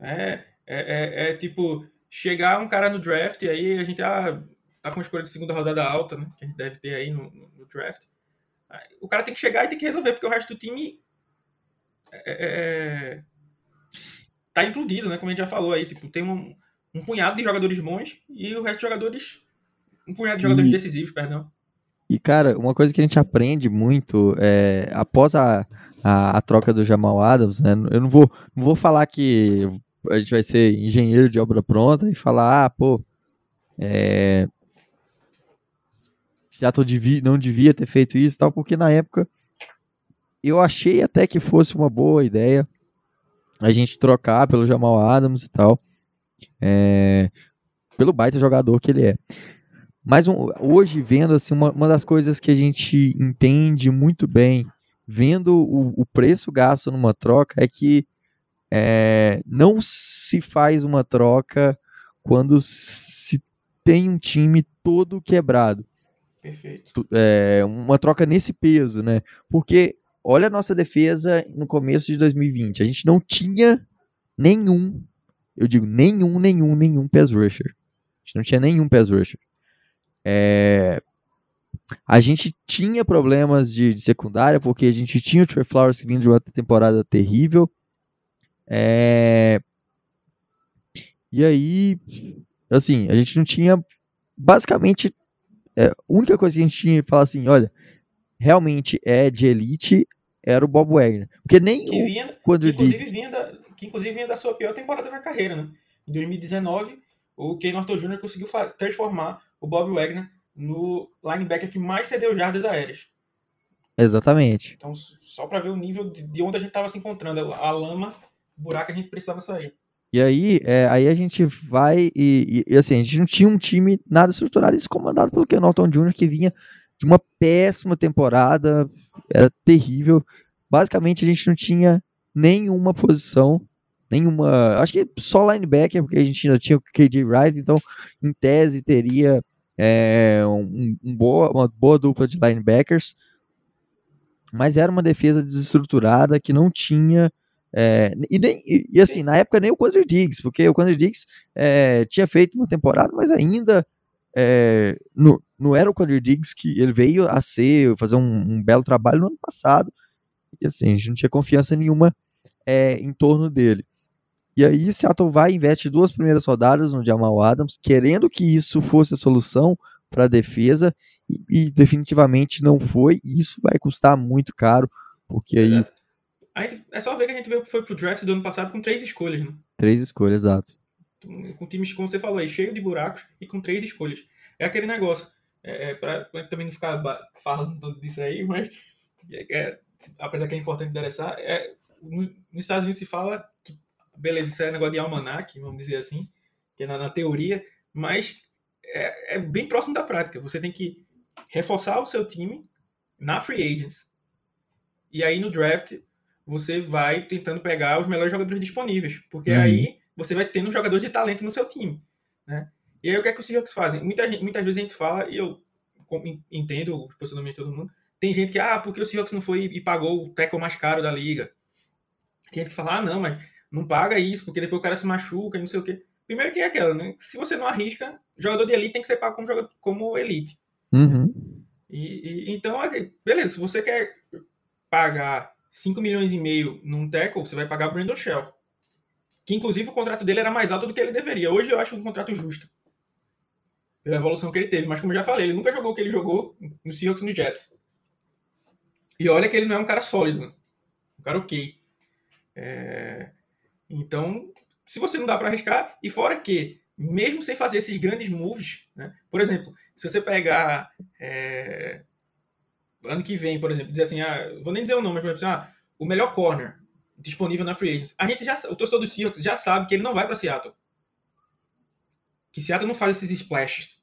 É, é, é, é tipo, chegar um cara no draft e aí a gente ah, tá com uma escolha de segunda rodada alta, né? Que a gente deve ter aí no, no, no draft. O cara tem que chegar e tem que resolver, porque o resto do time é, é, é, tá implodido, né? Como a gente já falou aí, tipo, tem um, um punhado de jogadores bons e o resto de jogadores. Um punhado de jogadores e, decisivos, perdão.
E, cara, uma coisa que a gente aprende muito é, após a, a, a, troca do Jamal Adams, né? Eu não vou, não vou falar que a gente vai ser engenheiro de obra pronta e falar, ah, pô, é, Seattle devia, não devia ter feito isso tal, porque na época eu achei até que fosse uma boa ideia a gente trocar pelo Jamal Adams e tal, é, pelo baita jogador que ele é. Mas um, hoje, vendo assim, uma, uma das coisas que a gente entende muito bem, vendo o, o preço gasto numa troca, é que é, não se faz uma troca quando se tem um time todo quebrado.
Perfeito.
É, uma troca nesse peso, né? Porque olha a nossa defesa no começo de 2020. A gente não tinha nenhum, eu digo nenhum, nenhum, nenhum pass rusher. A gente não tinha nenhum pass rusher. É, a gente tinha problemas de, de, secundária, porque a gente tinha o Trey Flowers vindo de uma temporada terrível. É, e aí, assim, a gente não tinha. Basicamente, é, a única coisa que a gente tinha que falar assim: olha, realmente é de elite, era o Bob Wagner. Porque nem
que vinha, o Quandre Diggs... Vinha da, que inclusive vinha da sua pior temporada na carreira, né? Em 2019, o Ken Norton Jr. conseguiu transformar o Bob Wagner no linebacker que mais cedeu jardas aéreas.
Exatamente.
Então, só para ver o nível de onde a gente estava se encontrando, a lama, o buraco que a gente precisava sair.
E aí, é, aí a gente vai e, e, e, assim, a gente não tinha um time nada estruturado, isso comandado pelo Ken Norton Jr., que vinha de uma péssima temporada, era terrível. Basicamente, a gente não tinha nenhuma posição, nenhuma. Acho que só linebacker, porque a gente ainda tinha o KJ Wright, então, em tese, teria é, um, um boa, uma boa dupla de linebackers. Mas era uma defesa desestruturada que não tinha. É, e, nem, e, e, assim, na época nem o Quandre Diggs, porque o Quandre Diggs é, tinha feito uma temporada, mas ainda é, não era o Quandre Diggs que ele veio a ser, fazer um, um, belo trabalho no ano passado. E assim, a gente não tinha confiança nenhuma é, em torno dele. E aí Seattle vai e investe duas primeiras rodadas no Jamal Adams, querendo que isso fosse a solução para a defesa, e, e, definitivamente não foi, e isso vai custar muito caro, porque aí...
É só ver que a gente foi pro draft do ano passado com três escolhas, né?
Três escolhas, exato
com times, como você falou aí, cheio de buracos e com três escolhas. É aquele negócio. É, é para também não ficar falando disso aí, mas é, é, apesar que é importante endereçar, é, no, nos Estados Unidos se fala que, beleza, isso é negócio de almanac, vamos dizer assim, que é na, na teoria, mas é, é, bem próximo da prática. Você tem que reforçar o seu time na free agents. E aí no draft você vai tentando pegar os melhores jogadores disponíveis, porque uhum. aí você vai tendo um jogador de talento no seu time, né? E aí o que é que os Seahawks fazem? Muita gente, muitas vezes a gente fala, e eu entendo o posicionamento de todo mundo, tem gente que, ah, porque o Seahawks não foi e pagou o tackle mais caro da liga. Tem gente que fala, ah, não, mas não paga isso, porque depois o cara se machuca e não sei o quê. Primeiro que é aquela, né? Se você não arrisca, jogador de elite tem que ser pago como, jogador, como elite.
Uhum.
E, e, então, beleza, se você quer pagar 5 milhões e meio num tackle, você vai pagar o Brandon Shell que inclusive o contrato dele era mais alto do que ele deveria. Hoje eu acho um contrato justo. Pela evolução que ele teve. Mas como eu já falei, ele nunca jogou o que ele jogou no Seahawks e no Jets. E olha que ele não é um cara sólido. Um cara ok. É... Então, se você não dá para arriscar, e fora que, mesmo sem fazer esses grandes moves, né? por exemplo, Se você pegar é, ano que vem, por exemplo, dizer assim, ah, vou nem dizer o nome, mas por exemplo, assim, ah, o melhor corner disponível na free agents. A gente já, o torcedor do Seahawks já sabe que ele não vai para Seattle. Que Seattle não faz esses splashes.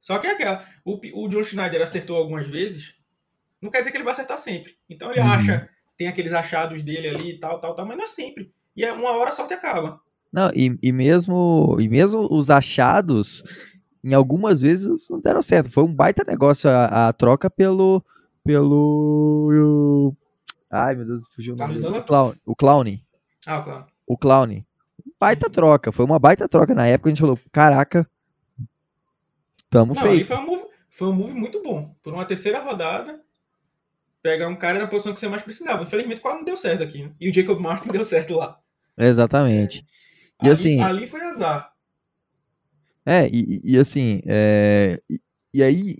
Só que é aquela, o, o John Schneider acertou algumas vezes, não quer dizer que ele vai acertar sempre. Então ele uhum. acha, tem aqueles achados dele ali e tal, tal, tal, mas não é sempre. E é uma hora só que acaba.
Não, e, e mesmo e mesmo os achados, em algumas vezes não deram certo. Foi um baita negócio a, a troca pelo pelo Ai, meu Deus, fugiu o nome. O Clown. O Clown.
Ah, o Clown.
O Clown. Baita troca. Foi uma baita troca. Na época a gente falou, caraca, tamo Não, feito.
Foi um, move, foi um move muito bom. Por uma terceira rodada, pegar um cara na posição que você mais precisava. Infelizmente, quase não deu certo aqui. Né? E o Jacob Martin deu certo lá.
Exatamente.
É. E ali, assim. Ali foi azar.
É, e, e assim, é, e, e, aí,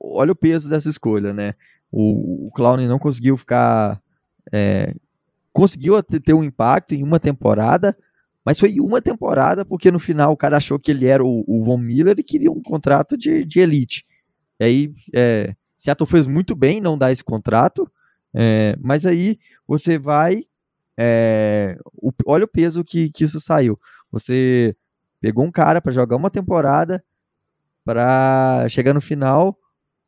olha o peso dessa escolha, né? O, o Clown não conseguiu ficar é, conseguiu ter um impacto em uma temporada, mas foi uma temporada porque no final o cara achou que ele era o, o Von Miller e queria um contrato de, de elite. E aí, é, Seattle fez muito bem não dar esse contrato, é, mas aí você vai. É, o, olha o peso que, que isso saiu. Você pegou um cara para jogar uma temporada, para chegar no final,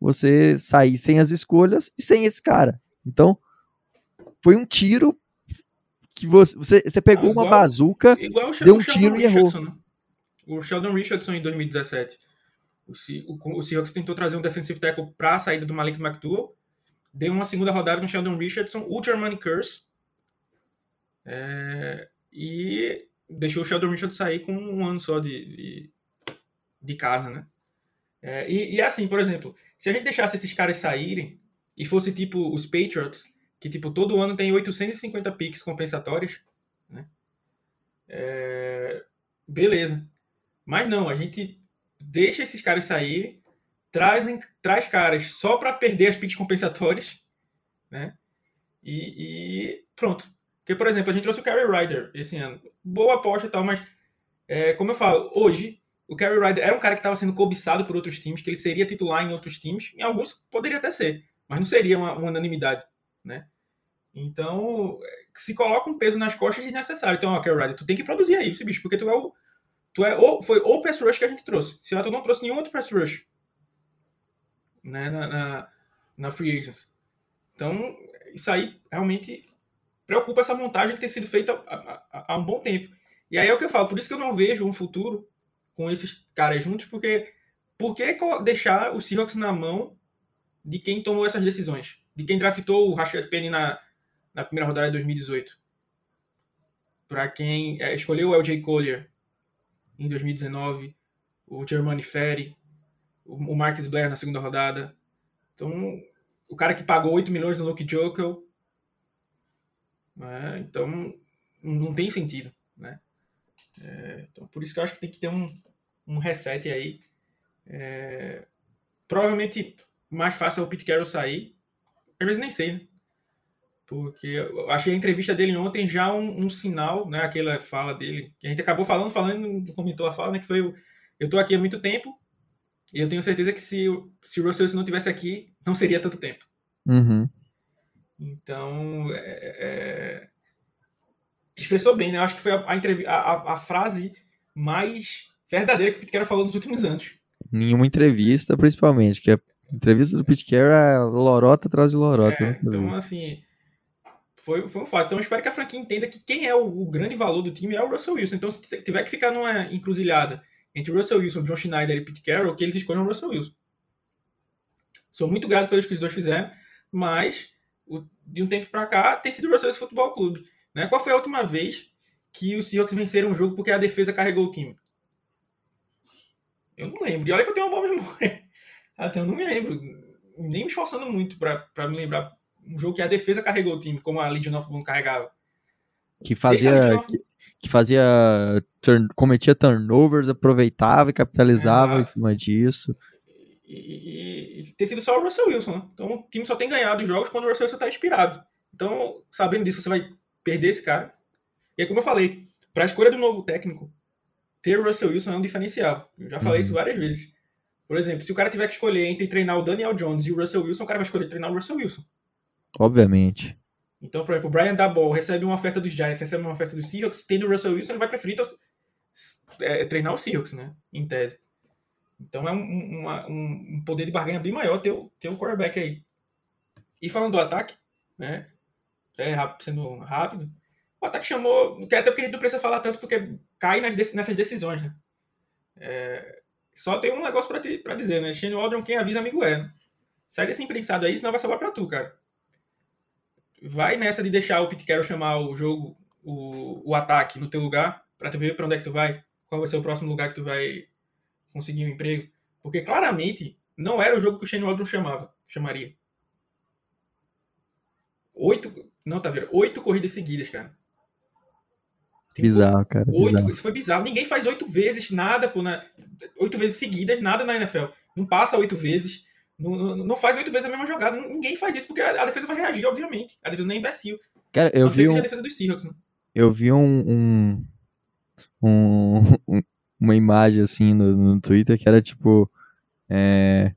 você sair sem as escolhas e sem esse cara. Então, foi um tiro que você, você, você pegou ah, igual, uma bazuca, deu um tiro e errou. Né?
O Sheldon Richardson em 2017. O, o, o Seahawks tentou trazer um defensive tackle para a saída do Malik McDowell. Deu uma segunda rodada com o Sheldon Richardson, o Germany Curse. É, e deixou o Sheldon Richardson sair com um ano só de, de, de casa, né? É, e, e assim, por exemplo, se a gente deixasse esses caras saírem e fosse tipo os Patriots, que tipo todo ano tem 850 piques compensatórios, né? É... Beleza. Mas não, a gente deixa esses caras saírem, trazem, traz caras só para perder as piques compensatórias, né? E, e, pronto. Porque, por exemplo, a gente trouxe o Carrie Ryder esse ano. Boa aposta e tal, mas é, como eu falo, hoje o Carrie Ryder era um cara que estava sendo cobiçado por outros times, que ele seria titular em outros times. Em alguns poderia até ser, mas não seria uma, uma unanimidade né? Então, se coloca um peso nas costas desnecessário. Então, ó, Kerry Ryder, tu tem que produzir aí esse bicho, porque tu é o. Tu é o, foi o pass rush que a gente trouxe. Se tu não trouxe nenhum outro pass rush né, na, na, na Free Agents. Então, isso aí realmente preocupa essa montagem que tem sido feita há, há, um bom tempo. E aí é o que eu falo, por isso que eu não vejo um futuro com esses caras juntos, porque por que deixar o Seahawks na mão de quem tomou essas decisões? de quem draftou o Rashad Penny na, na primeira rodada de 2018. Para quem é, escolheu o LJ Collier em 2019, o Germani Ferry, o, o Marcus Blair na segunda rodada. Então, o cara que pagou 8 milhões no Luke Jokel. Né? Então, não tem sentido. Né? É, então, por isso que eu acho que tem que ter um, um reset aí. É, provavelmente mais fácil é o Pete Carroll sair às vezes nem sei, né? Porque eu achei a entrevista dele ontem já um, um, sinal, né? Aquela fala dele, que a gente acabou falando, falando, comentou a fala, né? Que foi eu tô aqui há muito tempo e eu tenho certeza que se, se o Russell não tivesse aqui, não seria tanto tempo.
Uhum.
Então, é, é... expressou bem, né? Eu acho que foi a, a, a, a frase mais verdadeira que o Pete falou nos últimos anos.
Nenhuma entrevista, principalmente, que é Entrevista do Pete Carroll é lorota atrás de lorota.
É, então, assim, foi, foi um fato. Então, eu espero que a franquia entenda que quem é o, o, grande valor do time é o Russell Wilson. Então, se tiver que ficar numa encruzilhada entre Russell Wilson, John Schneider e Pete Carroll, que eles escolham o Russell Wilson. Sou muito grato pelos que os dois fizeram, mas o, de um tempo para cá tem sido o Russell Wilson Futebol Clube. Né? Qual foi a última vez que os Seahawks venceram um jogo porque a defesa carregou o time? Eu não lembro. E olha que eu tenho uma boa memória. Até eu não me lembro, nem me esforçando muito para me lembrar um jogo que a defesa carregou o time, como a Legion of Boom carregava.
Que fazia. Que, que, fazia. Turn, cometia turnovers, aproveitava e capitalizava Exato. em cima disso.
E, e, e, ter sido só o Russell Wilson. Né? Então o time só tem ganhado os jogos quando o Russell Wilson está inspirado. Então, sabendo disso, você vai perder esse cara. E é como eu falei, para a escolha do novo técnico, ter o Russell Wilson é um diferencial. Eu já falei uhum. isso várias vezes. Por exemplo, se o cara tiver que escolher entre treinar o Daniel Jones e o Russell Wilson, o cara vai escolher treinar o Russell Wilson.
Obviamente.
Então, por exemplo, o Brian Dabol recebe uma oferta dos Giants, recebe uma oferta dos Seahawks, tendo o Russell Wilson, ele vai preferir é, treinar o Seahawks, né? Em tese. Então é um, uma, um, poder de barganha bem maior ter, ter um quarterback aí. E falando do ataque, né? É rápido, sendo rápido. O ataque chamou. Que até porque a gente não precisa falar tanto, porque cai nas, nessas decisões, né? É, só tem um negócio pra, te, pra dizer, né? Shane Waldron, quem avisa, amigo é. Né? Sai desse imprensado aí, senão vai sobrar pra tu, cara. Vai nessa de deixar o Pete Carroll chamar o jogo, o, o ataque no teu lugar, pra tu ver pra onde é que tu vai. Qual vai ser o próximo lugar que tu vai conseguir um emprego. Porque claramente não era o jogo que o Shane Waldron chamava, chamaria. Oito. Não, tá vendo? Oito corridas seguidas, cara.
Tem bizarro, cara.
Oito,
bizarro.
Isso foi bizarro. Ninguém faz oito vezes nada, pô, na, oito vezes seguidas, nada na NFL. Não passa oito vezes. Não, não, não faz oito vezes a mesma jogada. Ninguém faz isso, porque a, a, defesa vai reagir, obviamente. A defesa não é imbecil.
Cara, eu vi. Um,
Seahawks, né?
Eu vi um, um, um, uma imagem assim no, no Twitter que era tipo. É,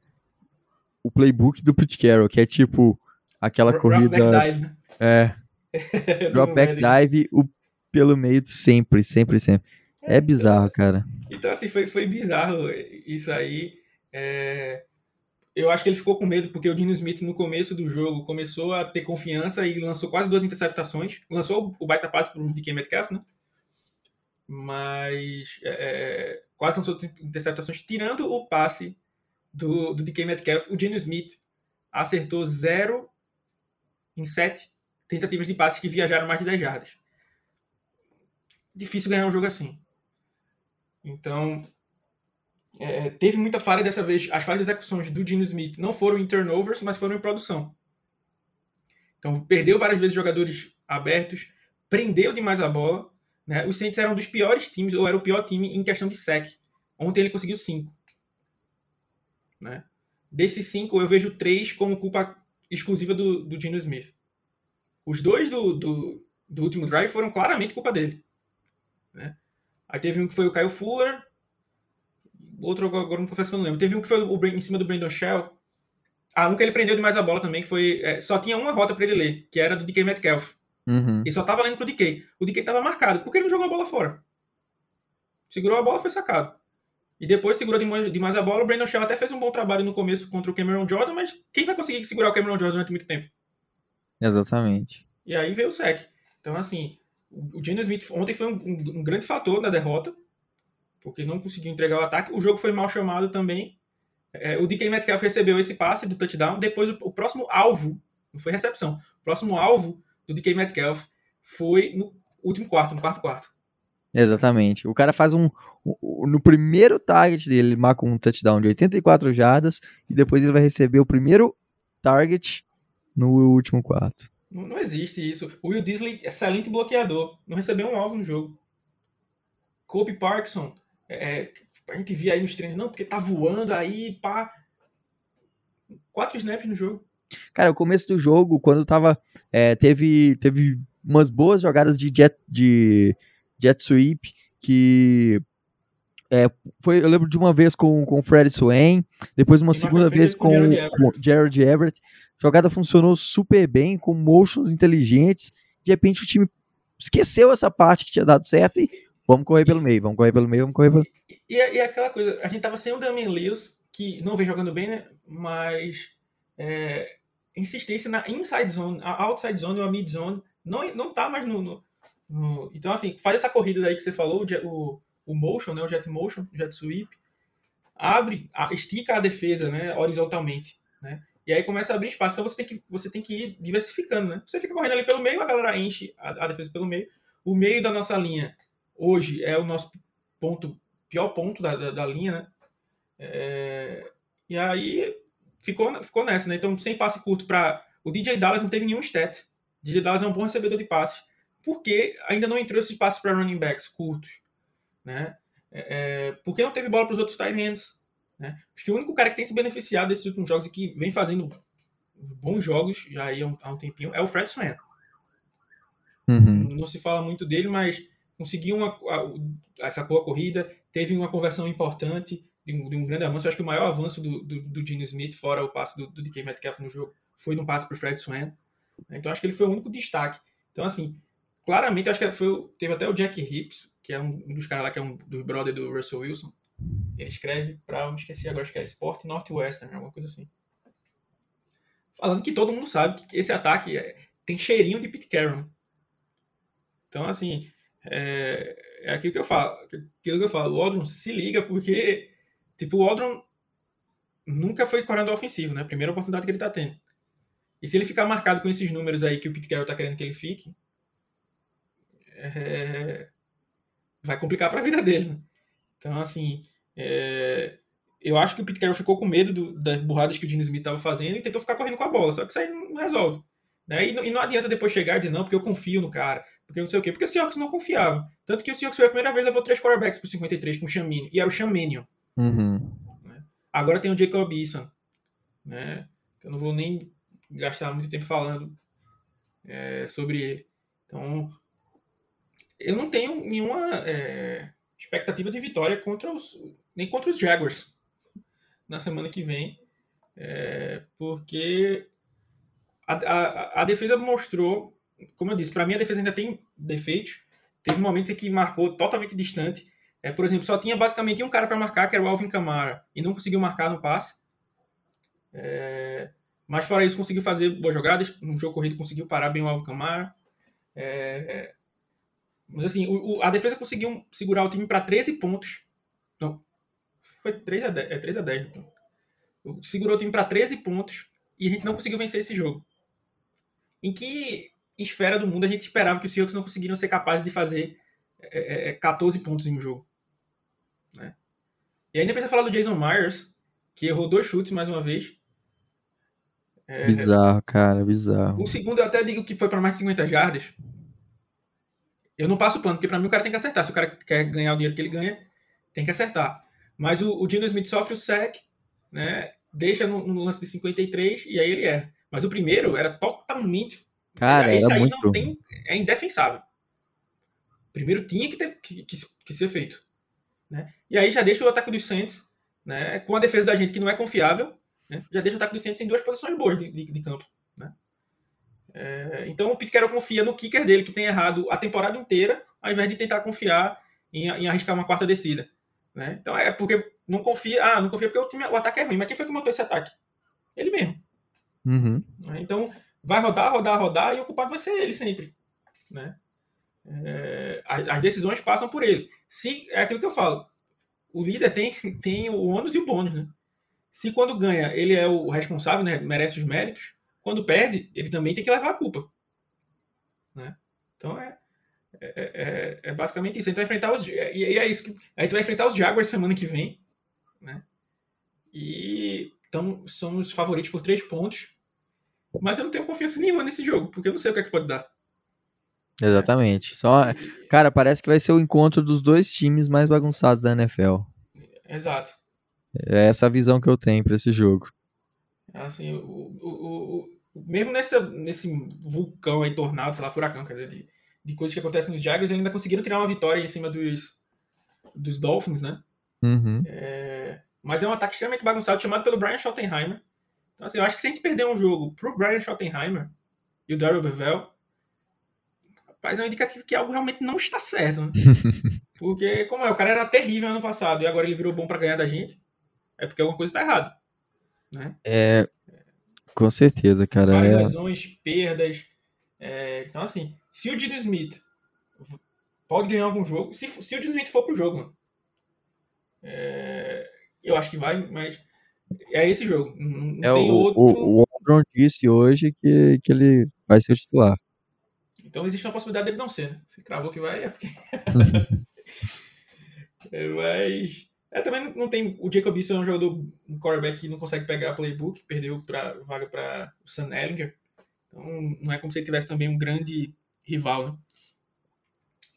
o playbook do Pete Carroll, que é tipo aquela corrida. Dive, né? É. drop back dive o, pelo meio sempre, sempre, sempre. É, é bizarro, cara.
Então, assim, foi, foi bizarro isso aí. É... Eu acho que ele ficou com medo porque o Dino Smith, no começo do jogo, começou a ter confiança e lançou quase duas interceptações. Lançou o baita passe para o DK Metcalf, né? Mas é, quase lançou interceptações, tirando o passe do, do DK Metcalf. O Dino Smith acertou zero em sete tentativas de passes que viajaram mais de 10 jardas. Difícil ganhar um jogo assim. Então, é, teve muita falha dessa vez. As falhas de execuções do Dino Smith não foram em turnovers, mas foram em produção. Então, perdeu várias vezes jogadores abertos, prendeu demais a bola. Né? Os Saints eram um dos piores times, ou era o pior time em questão de sec. Ontem ele conseguiu cinco. Né? Desses cinco, eu vejo três como culpa exclusiva do, do Dino Smith. Os dois do, do, do último drive foram claramente culpa dele. Né? Aí teve um que foi o Kyle Fuller, outro agora não confesso que eu não lembro. Teve um que foi o, em cima do Brandon Shell. Ah, um que ele prendeu demais a bola também, que foi. É, só tinha uma rota para ele ler, que era do DK Metcalf.
Uhum.
E só tava lendo pro DK. O DK tava marcado. Por que ele não jogou a bola fora? Segurou a bola, foi sacado. E depois segurou demais a bola. O Brandon Shell até fez um bom trabalho no começo contra o Cameron Jordan, mas quem vai conseguir segurar o Cameron Jordan durante muito tempo?
Exatamente.
E aí veio o sec. Então, assim, o Geno Smith ontem foi um, um, um, grande fator na derrota, porque não conseguiu entregar o ataque. O jogo foi mal chamado também. É, o DK Metcalf recebeu esse passe do touchdown. Depois, o, o, próximo alvo, não foi recepção, o próximo alvo do DK Metcalf foi no último quarto, no quarto quarto.
Exatamente. O cara faz um. No primeiro target dele, ele marca um touchdown de 84 jardas e depois ele vai receber o primeiro target no último quarto.
Não, não existe isso. O Will Disley, excelente bloqueador, não recebeu um alvo no jogo. Kobe Parkinson, é, a gente via aí nos treinos, não, porque tá voando aí, pá. Quatro snaps no jogo.
Cara, o começo do jogo, quando tava. É, teve, teve umas boas jogadas de jet, de jet sweep que. É, foi, eu lembro de uma vez com, com o Fred Swain, depois uma segunda vez com, com Jared Everett. A jogada funcionou super bem, com motions inteligentes. De repente o time esqueceu essa parte que tinha dado certo e vamos correr pelo meio, vamos correr pelo meio, vamos correr pelo
E, e, aquela coisa, a gente tava sem o Damian Lewis, que não vem jogando bem, né? Mas é, insistência na inside zone, a outside zone ou a mid zone, não, não tá mais no, no, no, Então, assim, faz essa corrida daí que você falou, o, o motion, né? O jet motion, jet sweep, abre, estica a defesa, né? Horizontalmente, né? E aí começa a abrir espaço. Então você tem que, você tem que ir diversificando, né? Você fica correndo ali pelo meio, a galera enche a, a defesa pelo meio. O meio da nossa linha hoje é o nosso ponto, pior ponto da, da, da linha, né? É, e aí ficou, ficou nessa, né? Então, sem passe curto para. O DJ Dallas não teve nenhum stat. O DJ Dallas é um bom recebedor de passes. Porque ainda não entrou esses passes para running backs curtos. Né? É, é porque não teve bola para os outros tight ends. Né? Acho que o único cara que tem se beneficiado desses últimos jogos e que vem fazendo bons jogos já há um, há um tempinho é o Fred Swan.
Uhum.
Não se fala muito dele, mas conseguiu uma, essa boa corrida, teve uma conversão importante, de um, de um grande avanço. Eu acho que o maior avanço do, do, do Gene Smith, fora o passe do, do DK Metcalf no jogo, foi no passe para o Fred Swan. Então acho que ele foi o único destaque. Então, assim, claramente, acho que foi, teve até o Jack Hips, que é um, dos caras lá, que é um dos brother do Russell Wilson. Ele escreve para, me esqueci agora, acho que é Sport Northwestern, alguma coisa assim. Falando que todo mundo sabe que esse ataque é, tem cheirinho de Pete Carroll. Então, assim, é, é aquilo que eu falo. Aquilo que eu falo. O Aldron se liga porque, tipo, o Aldron nunca foi coordenador ofensivo, né? Primeira oportunidade que ele tá tendo. E se ele ficar marcado com esses números aí que o Pete Carroll tá querendo que ele fique, é... vai complicar para a vida dele. Né? Então, assim, é... eu acho que o Carroll ficou com medo do, das burradas que o Gene Smith estava fazendo e tentou ficar correndo com a bola, só que isso aí não resolve. Né? E, não, e não adianta depois chegar e dizer, não, porque eu confio no cara, porque não sei o quê, porque o Seahawks não confiava. Tanto que o Seahawks foi a primeira vez levou três quarterbacks por 53 com o Chamini, e era o Chamanion.
Uhum.
Né? Agora tem o Jacob Eason, né? Eu não vou nem gastar muito tempo falando é, sobre ele. Então, eu não tenho nenhuma é, expectativa de vitória contra os nem contra os Jaguars na semana que vem, é, porque a, a, a, defesa mostrou, como eu disse, para mim a defesa ainda tem defeitos. Teve momentos em que marcou totalmente distante. É, por exemplo, só tinha basicamente um cara para marcar, que era o Alvin Kamara, e não conseguiu marcar no passe. É, mas fora isso, conseguiu fazer boas jogadas. No jogo corrido, conseguiu parar bem o Alvin Kamara. É, mas assim, o, o, a defesa conseguiu segurar o time para 13 pontos. Não, foi 3 a 10, é 3 a 10 então. Segurou o time para 13 pontos e a gente não conseguiu vencer esse jogo. Em que esfera do mundo a gente esperava que os Seahawks não conseguiriam ser capazes de fazer é, é, 14 é, pontos em um jogo? Né? E ainda precisa falar do Jason Myers, que errou dois chutes mais uma vez.
É, bizarro, cara, bizarro.
O segundo eu até digo que foi para mais de 50 jardas, eu não passo pano, porque para mim o cara tem que acertar. Se o cara quer ganhar o dinheiro que ele ganha, tem que acertar. Mas o, o Dino Smith sofre o sec, né? Deixa no, no, lance de 53 e aí ele erra. Mas o primeiro era totalmente.
Cara, esse aí muito... não
tem. É indefensável. Primeiro tinha que, ter, que, que, que, ser feito. Né? E aí já deixa o ataque dos Saints, né? Com a defesa da gente que não é confiável, né? já deixa o ataque dos Saints em duas posições boas de, de, de campo. Né? É, então o Pete Carroll confia no kicker dele, que tem errado a temporada inteira, ao invés de tentar confiar em, em arriscar uma quarta descida. Né? Então é porque não confia. Ah, não confia porque o, time, o ataque é ruim. Mas quem foi que montou esse ataque? Ele mesmo.
Uhum.
Né? Então vai rodar, rodar, rodar e o culpado vai ser ele sempre. Né? É, as decisões passam por ele. Se é aquilo que eu falo, o líder tem, tem o ônus e o bônus, né? Se quando ganha ele é o responsável, né, merece os méritos, quando perde, ele também tem que levar a culpa. Né? Então é, é, é, é basicamente isso. A gente vai enfrentar os. E é isso que. A gente vai enfrentar os Jaguars semana que vem. Né? E então somos favoritos por três pontos. Mas eu não tenho confiança nenhuma nesse jogo, porque eu não sei o que é que pode dar.
Exatamente. Só, cara, parece que vai ser o encontro dos dois times mais bagunçados da NFL.
Exato.
É essa visão que eu tenho para esse jogo.
Assim, o, o, o, mesmo nessa, nesse vulcão aí, tornado, sei lá, furacão, quer dizer, de, de coisas que acontecem nos Jaguars, eles ainda conseguiram tirar uma vitória em cima dos, dos Dolphins, né?
Uhum.
É, mas é um ataque extremamente bagunçado, chamado pelo Brian Schottenheimer. Então, assim, eu acho que se a gente perder um jogo pro Brian Schottenheimer e o Daryl Bevel, rapaz, é um indicativo que algo realmente não está certo, né? Porque, como é, o cara era terrível ano passado e agora ele virou bom para ganhar da gente, é porque alguma coisa está errada. Né?
É, com certeza, cara.
Várias
é...
lesões, perdas. É, então, assim, se o Dino Smith pode ganhar algum jogo, se, se o Dino Smith for pro jogo, mano, é, eu acho que vai, mas é esse jogo. Não,
é, tem o, outro. O, o disse hoje que, que ele vai ser o titular.
Então existe uma possibilidade dele não ser, né? Se cravou que vai, é porque. é, mas é, também não tem. O Jacob Eason é um jogador, um quarterback que não consegue pegar playbook, perdeu pra, vaga para o Sam Ellinger. Então não é como se ele tivesse também um grande rival, né?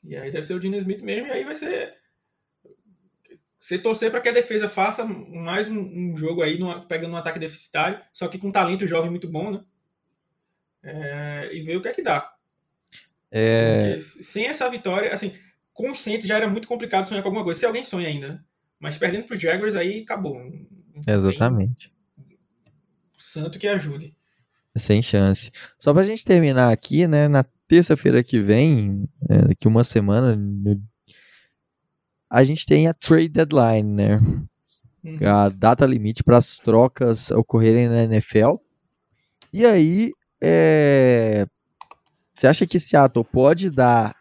E aí deve ser o Dino Smith mesmo, e aí vai ser. Você torcer para que a defesa faça mais um, um jogo aí, numa, pegando um ataque deficitário, só que com talento jovem muito bom, né? É, e ver o que é que dá.
É...
Sem essa vitória, assim, Saints já era muito complicado sonhar com alguma coisa. Se alguém sonha ainda, né? Mas perdendo para os Jaguars aí acabou.
Exatamente.
Santo que ajude.
Sem chance. Só pra gente terminar aqui, né? Na terça-feira que vem, é, daqui uma semana, a gente tem a trade deadline, né? Uhum. A data limite para as trocas ocorrerem na NFL. E aí, é... você acha que Seattle pode dar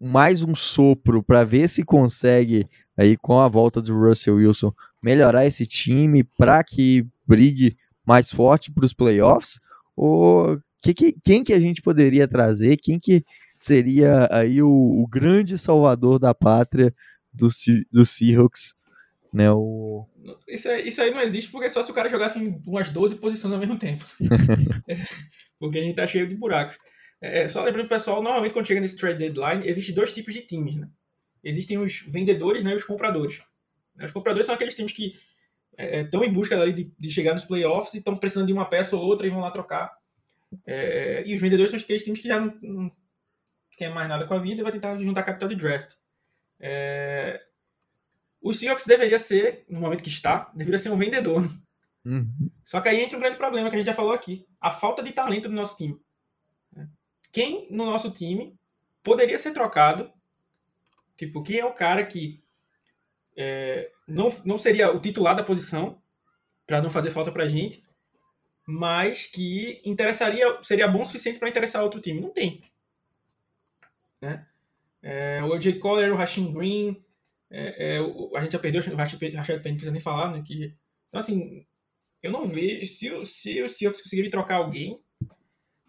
mais um sopro para ver se consegue aí com a volta do Russell Wilson melhorar esse time para que brigue mais forte para os playoffs? Ou que, que, quem que a gente poderia trazer? Quem que seria aí o, o grande salvador da pátria do, do Seahawks? Né, o...
isso, aí, isso aí não existe porque só se o cara jogasse em umas 12 posições ao mesmo tempo. porque a gente tá cheio de buracos. É, é, só lembrando, pessoal, normalmente quando chega nesse trade deadline, existem dois tipos de times, né? Existem os vendedores né, e os compradores. Os compradores são aqueles times que estão é, em busca ali de, de, chegar nos playoffs e estão precisando de uma peça ou outra e vão lá trocar. É, e os vendedores são aqueles times que já não, não querem mais nada com a vida e vai tentar juntar capital de draft. É, o Seahawks deveria ser, no momento que está, deveria ser um vendedor. Uhum. Só que aí entra um grande problema que a gente já falou aqui: a falta de talento do nosso time. Quem no nosso time poderia ser trocado? Tipo, quem é o cara que é, não, não seria o titular da posição, para não fazer falta para a gente, mas que interessaria, seria bom o suficiente para interessar outro time. Não tem. Né? É, o AJ Collier, o Rashim Green, é, é, o, a gente já perdeu o Rashad Penny, não precisa nem falar, né? Que, então, assim, eu não vejo. Se, se o Seahawks conseguirem trocar alguém.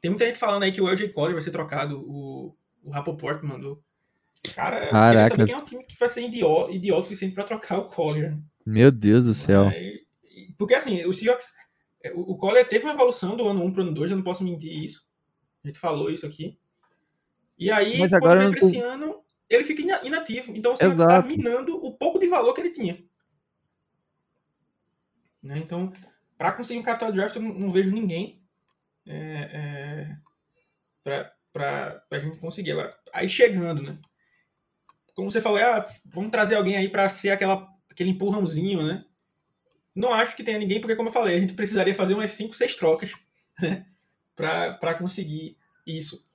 Tem muita gente falando aí que o AJ Collier vai ser trocado. O, o Rapoport mandou. Cara,
Caraca.
saber quem é um time que vai ser idiota, idiota o suficiente para trocar o Collier.
Meu Deus do céu.
Mas, porque assim, o Seahawks, é, o, o Collier teve uma evolução do ano 1 para o ano 2, eu não posso mentir isso. A gente falou isso aqui. E aí,
Mas agora
quando esse ano, ele fica inativo. Então o Seahawks está minando o pouco de valor que ele tinha. Né? Então, para conseguir um capital draft, eu não, não vejo ninguém é, é, para a gente conseguir. Agora, aí chegando, né? como você falou, ah, vamos trazer alguém aí para ser aquela, aquele empurrãozinho, né? Não acho que tenha ninguém, porque, como eu falei, a gente precisaria fazer umas 5, 6 trocas né? para conseguir isso.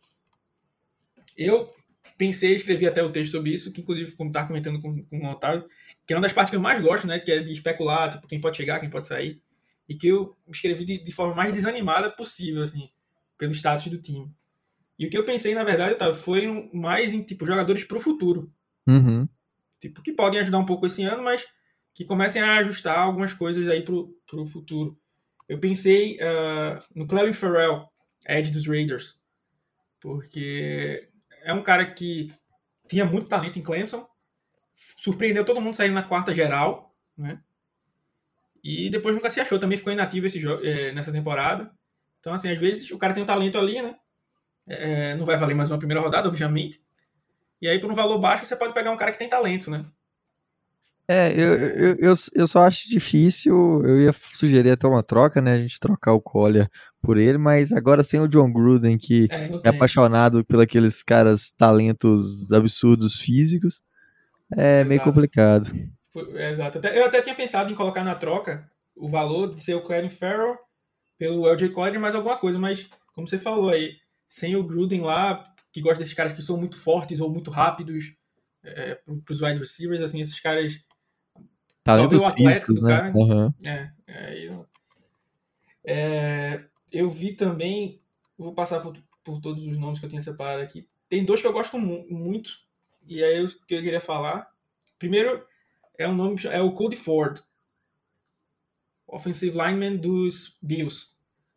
Eu pensei, escrevi até o texto sobre isso, que inclusive, como estava comentando com, com o Otávio, que é uma das partes que eu mais gosto, né? Que é de especular, tipo, quem pode chegar, quem pode sair. E que eu escrevi de, de forma mais desanimada possível, assim, pelo status do time. E o que eu pensei, na verdade, Otávio, foi mais em, tipo, jogadores para o futuro.
Uhum.
Tipo, que podem ajudar um pouco esse ano, mas que comecem a ajustar algumas coisas aí pro, pro futuro. Eu pensei uh, no Clevin Farrell, Ed dos Raiders, porque é um cara que tinha muito talento em Clemson, surpreendeu todo mundo saindo na quarta geral, né? E depois nunca se achou, também ficou inativo esse é, nessa temporada. Então, assim, às vezes o cara tem um talento ali, né? É, não vai valer mais uma primeira rodada, obviamente. E aí, por um valor baixo, você pode pegar um cara que tem talento, né?
É, eu, eu, eu, eu só acho difícil. Eu ia sugerir até uma troca, né? A gente trocar o Collier por ele, mas agora sem o John Gruden, que é, é apaixonado por aqueles caras talentos absurdos físicos, é Exato. meio complicado.
Exato. Eu até tinha pensado em colocar na troca o valor de ser o Clarence Farrell pelo LJ Collier mais alguma coisa, mas como você falou aí, sem o Gruden lá, que gosta desses caras que são muito fortes ou muito rápidos é, para os wide receivers, assim, esses caras.
Talentos só físicos, né?
Uhum. é, é, eu, é, eu vi também, vou passar por, por, todos os nomes que eu tinha separado aqui. Tem dois que eu gosto mu muito, e aí o que eu queria falar. Primeiro é o nome é o Cody Ford, offensive lineman dos Bills.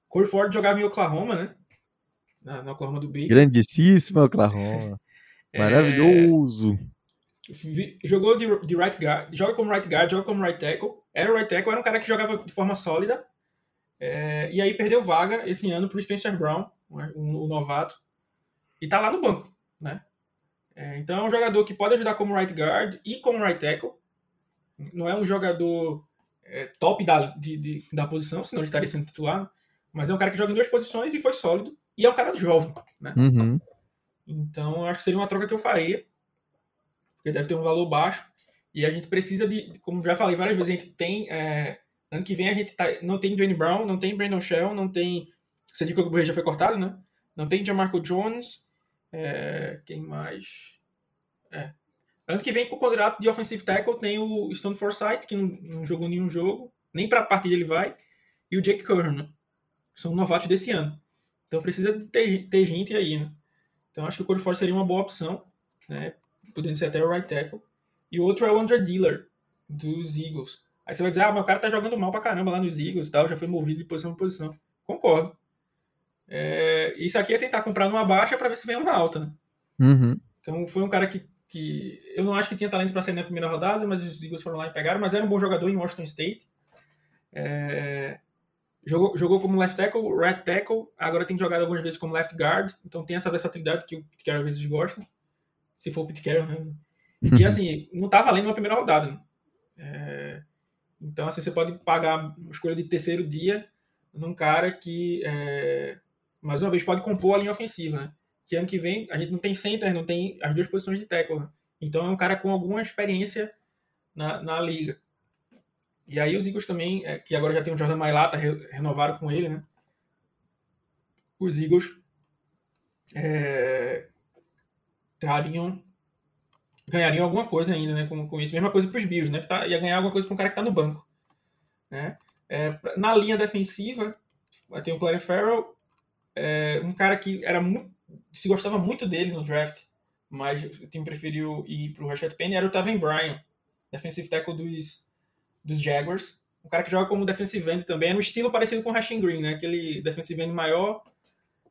Cody Ford jogava em Oklahoma, né? na, no Oklahoma do Baker.
Grandíssimo Oklahoma. É, Maravilhoso.
Jogou de, de, right guard, joga como right guard, joga como right tackle. Era right tackle, era um cara que jogava de forma sólida. É, e aí perdeu vaga esse ano para o Spencer Brown, o, o, novato. E tá lá no banco, né? É, então é um jogador que pode ajudar como right guard e como right tackle. Não é um jogador é, top da, de, de, da posição, senão ele estaria sendo titular. Mas é um cara que joga em duas posições e foi sólido. E é um cara jovem, né?
Uhum.
Então, eu acho que seria uma troca que eu faria. Porque deve ter um valor baixo. E a gente precisa de, como já falei várias vezes, a gente tem. É, ano que vem a gente tá, não tem Dwayne Brown, não tem Brandon Shell, não tem. Cedric Ogbury já foi cortado, né? Não tem Jamarco Jones. É, quem mais? É. Ano que vem, com o contrato de offensive tackle, tem o Stone Forsythe, que não, não jogou nenhum jogo, nem para a partida ele vai, e o Jake Curran, né? São novatos desse ano. Então precisa ter, ter gente aí, né? Então acho que o Corey Ford seria uma boa opção, né? Podendo ser até o right tackle. E o outro é o Andre Diller, dos Eagles. Aí você vai dizer, ah, mas o cara tá jogando mal pra caramba lá nos Eagles e tal, já foi movido de posição em posição. Concordo. É, isso aqui é tentar comprar numa baixa para ver se vem uma alta, né?
Uhum.
Então foi um cara que, que eu não acho que tinha talento para sair na primeira rodada, mas os Eagles foram lá e pegaram, mas era um bom jogador em Washington State. É, jogou, jogou como left tackle, right tackle, agora tem jogado algumas vezes como left guard, então tem essa versatilidade que Carroll às vezes gosta, se for o Pete Carroll, né? E assim, não tá valendo uma primeira rodada. Né? É, então assim, você pode pagar uma escolha de terceiro dia num cara que, é, mais uma vez, pode compor a linha ofensiva, né? Que ano que vem a gente não tem center, não tem as duas posições de tackle. Né? Então é um cara com alguma experiência na, na liga. E aí os Eagles também, é, que agora já tem o Jordan Mailata, re, renovaram com ele, né? Os Eagles é, trariam, ganhariam alguma coisa ainda, né? Com, com isso. Mesma coisa para os Bills, né? Que tá, ia ganhar alguma coisa para um cara que está no banco. Né? É, na linha defensiva, tem o Clary Farrell, é, um cara que era muito, se gostava muito dele no draft, mas o time preferiu ir para o Rashad Penny, era o Taven Bryan, defensive tackle dos dos Jaguars. Um cara que joga como defensive end também, é um estilo parecido com o Rashin Green, né? Aquele defensive end maior,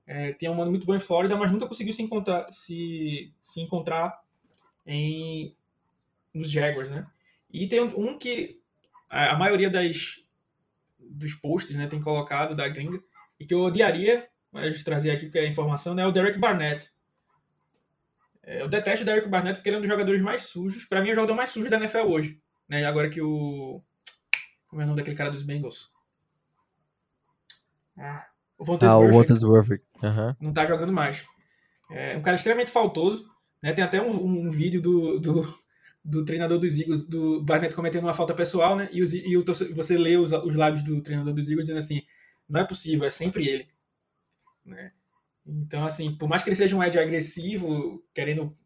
é, tem um mano muito bom em Flórida, mas nunca conseguiu se encontrar, se, se encontrar em, nos Jaguars, né? E tem um que a, maioria das, dos posts né, tem colocado da gringa, e que eu odiaria, mas trazer aqui porque é informação, né, é o Derek Barnett. É, eu detesto o Derek Barnett porque ele é um dos jogadores mais sujos. Para mim, é o jogador mais sujo da NFL hoje. Né? Agora que o. Como é o nome daquele cara dos Bengals?
Ah, o Vontaze ah, Uhum.
Não tá jogando mais. É um cara extremamente faltoso. Né? Tem até um, um vídeo do, do, do, treinador dos Eagles, do Barnett, cometendo uma falta pessoal, né? E, os, e o, você lê os, os lábios do treinador dos Eagles dizendo assim: não é possível, é sempre ele. Né? Então, assim, por mais que ele seja um edge agressivo, querendo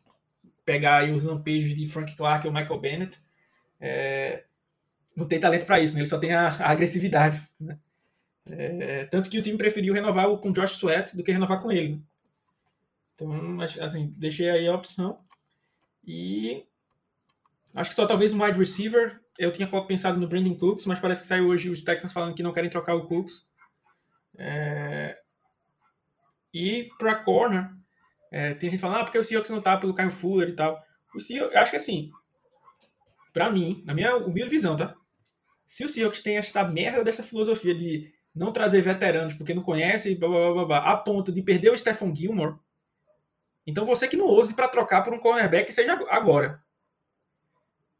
pegar os lampejos de Frank Clark ou Michael Bennett, é, não tem talento para isso, né? ele só tem a, a agressividade. Né? É, tanto que o time preferiu renovar com Josh Sweat do que renovar com ele. Né? Então, assim, deixei aí a opção. E acho que só talvez um wide receiver. Eu tinha pensado no Brandon Cooks, mas parece que saiu hoje os Texans falando que não querem trocar o Cooks. É... E para corner, é, tem gente falando, ah, porque o Seahawks não tá pelo Kyle Fuller e tal. O Seahawks, eu acho que assim, para mim, na minha humilde visão, tá? Se o Seahawks tem esta merda dessa filosofia de não trazer veteranos porque não conhece, blá, blá, blá, blá, a ponto de perder o Stephen Gilmore, então você que não ouse para trocar por um cornerback seja agora.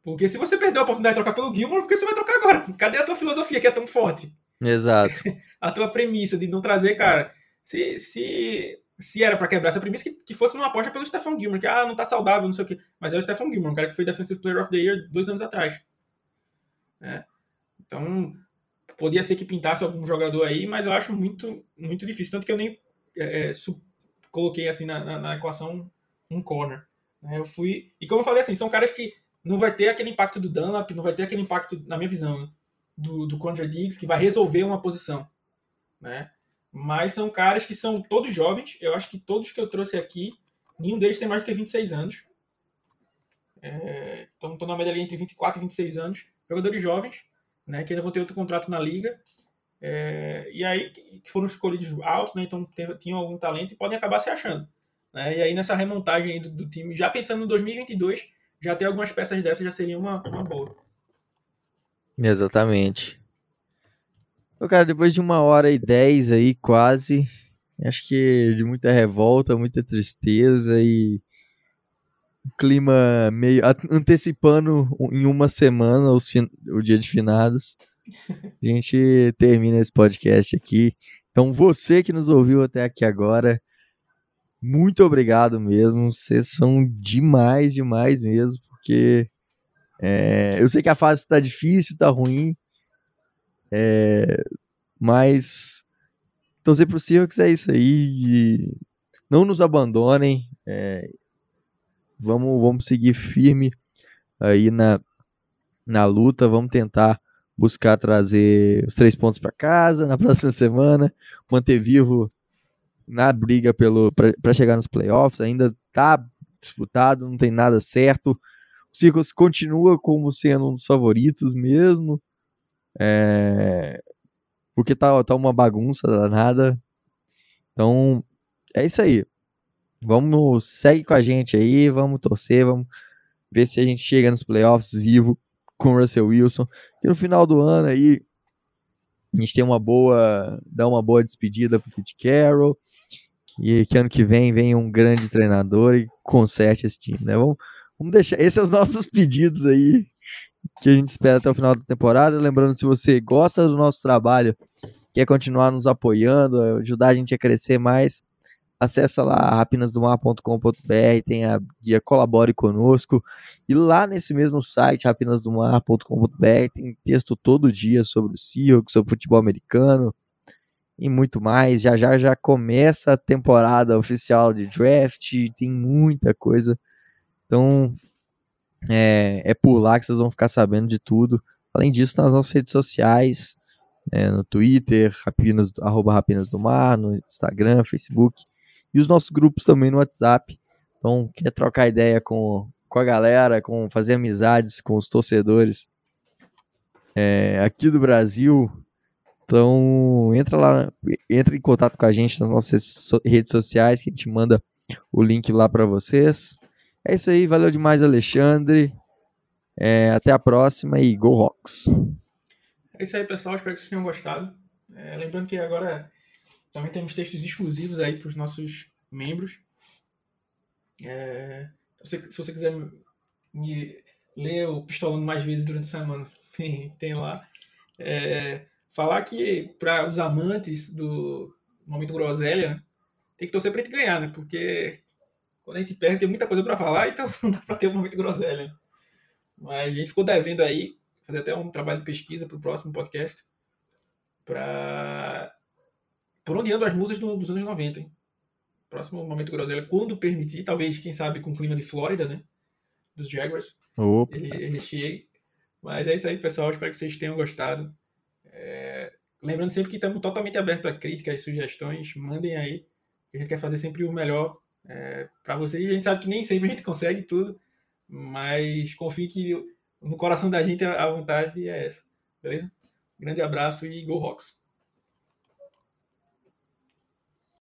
Porque se você perdeu a oportunidade de trocar pelo Gilmore, por que você vai trocar agora? Cadê a tua filosofia que é tão forte?
Exato.
a tua premissa de não trazer, cara. Se, se se era para quebrar essa premissa, que, que fosse uma aposta pelo Stefan Gilmer, que ah, não tá saudável, não sei o quê. Mas é o Stefan Gilmer, um cara que foi Defensive Player of the Year dois anos atrás. É. Então, podia ser que pintasse algum jogador aí, mas eu acho muito, muito difícil. Tanto que eu nem é, é coloquei assim na, na, na, equação um corner. Né? Eu fui. E como eu falei assim, são caras que não vai ter aquele impacto do Dunlap, não vai ter aquele impacto, na minha visão, né? do, do Contra Diggs, que vai resolver uma posição. Né? Mas são caras que são todos jovens. Eu acho que todos que eu trouxe aqui, nenhum deles tem mais do que 26 anos. É, então estão na média ali entre 24 e 26 anos. Jogadores jovens, né, que ainda vão ter outro contrato na liga. É, e aí que foram escolhidos altos, né, então tinham algum talento e podem acabar se achando. Né, e aí nessa remontagem do, do, time, já pensando no 2022, já ter algumas peças dessas já seria uma, uma boa.
Exatamente. Ô, cara, depois de uma hora e dez aí, quase, acho que de muita revolta, muita tristeza e clima meio antecipando em uma semana o dia de finados. A gente termina esse podcast aqui. Então, você que nos ouviu até aqui agora, muito obrigado mesmo. Vocês são demais, demais mesmo, porque É, eu sei que a fase está difícil, está ruim, é, mas torcer pro Seahawks é isso aí. não nos abandonem. É, vamos, vamos seguir firme aí na, na luta. Vamos tentar buscar trazer os três pontos para casa na próxima semana, manter vivo na briga para chegar nos playoffs. Ainda tá disputado, não tem nada certo. O Circus continua como sendo um dos favoritos mesmo. É... Porque tá, tá uma bagunça danada. Então, é isso aí. Vamos, segue com a gente aí, vamos torcer, vamos ver se a gente chega nos playoffs vivo com o Russell Wilson. E no final do ano aí, a gente tem uma boa, dá uma boa despedida pro Pete Carroll. E que ano que vem vem um grande treinador e conserte esse time, né? Vamos, vamos deixar. Esses são os nossos pedidos aí que a gente espera até o final da temporada. Lembrando, se você gosta do nosso trabalho, quer continuar nos apoiando, ajudar a gente a crescer mais, acessa lá rapinasdomar.com.br, tem a guia Colabore Conosco, e lá nesse mesmo site, rapinasdomar.com.br, tem texto todo dia sobre o Seahawks, sobre futebol americano, e muito mais. Já já já começa a temporada oficial de draft, tem muita coisa. Então é, é por lá que vocês vão ficar sabendo de tudo. Além disso, nas nossas redes sociais, né, no Twitter, rapinas, arroba Rapinas do Mar, no Instagram, Facebook, e os nossos grupos também no WhatsApp. Então, quer trocar ideia com, com a galera, com fazer amizades com os torcedores é, aqui do Brasil, então, entra lá, entra em contato com a gente nas nossas redes sociais, que a gente manda o link lá para vocês. É isso aí, valeu demais, Alexandre. É, até a próxima e Go Rocks!
É isso aí, pessoal. Espero que vocês tenham gostado. É, lembrando que agora também temos textos exclusivos aí para os nossos membros. É, se, você quiser me ler o Pistolando mais vezes durante a semana, tem, tem lá. É, falar que para os amantes do momento groselha, tem que torcer para gente ganhar, né? Porque quando a gente perde tem muita coisa para falar, então não dá para ter um momento groselha. Mas a gente ficou devendo aí, fazer até um trabalho de pesquisa para o próximo podcast, para por onde andam as musas dos anos 90. Hein? Próximo momento groselha, quando permitir, talvez, quem sabe, com o clima de Flórida, né? Dos Jaguars.
Opa.
Ele, ele chegue. Mas é isso aí, pessoal. Espero que vocês tenham gostado. É, lembrando sempre que estamos totalmente abertos a críticas, sugestões, mandem aí. A gente quer fazer sempre o melhor é, para vocês. A gente sabe que nem sempre a gente consegue tudo, mas confie que no coração da gente a vontade é essa. Beleza? Grande abraço e Go Rocks!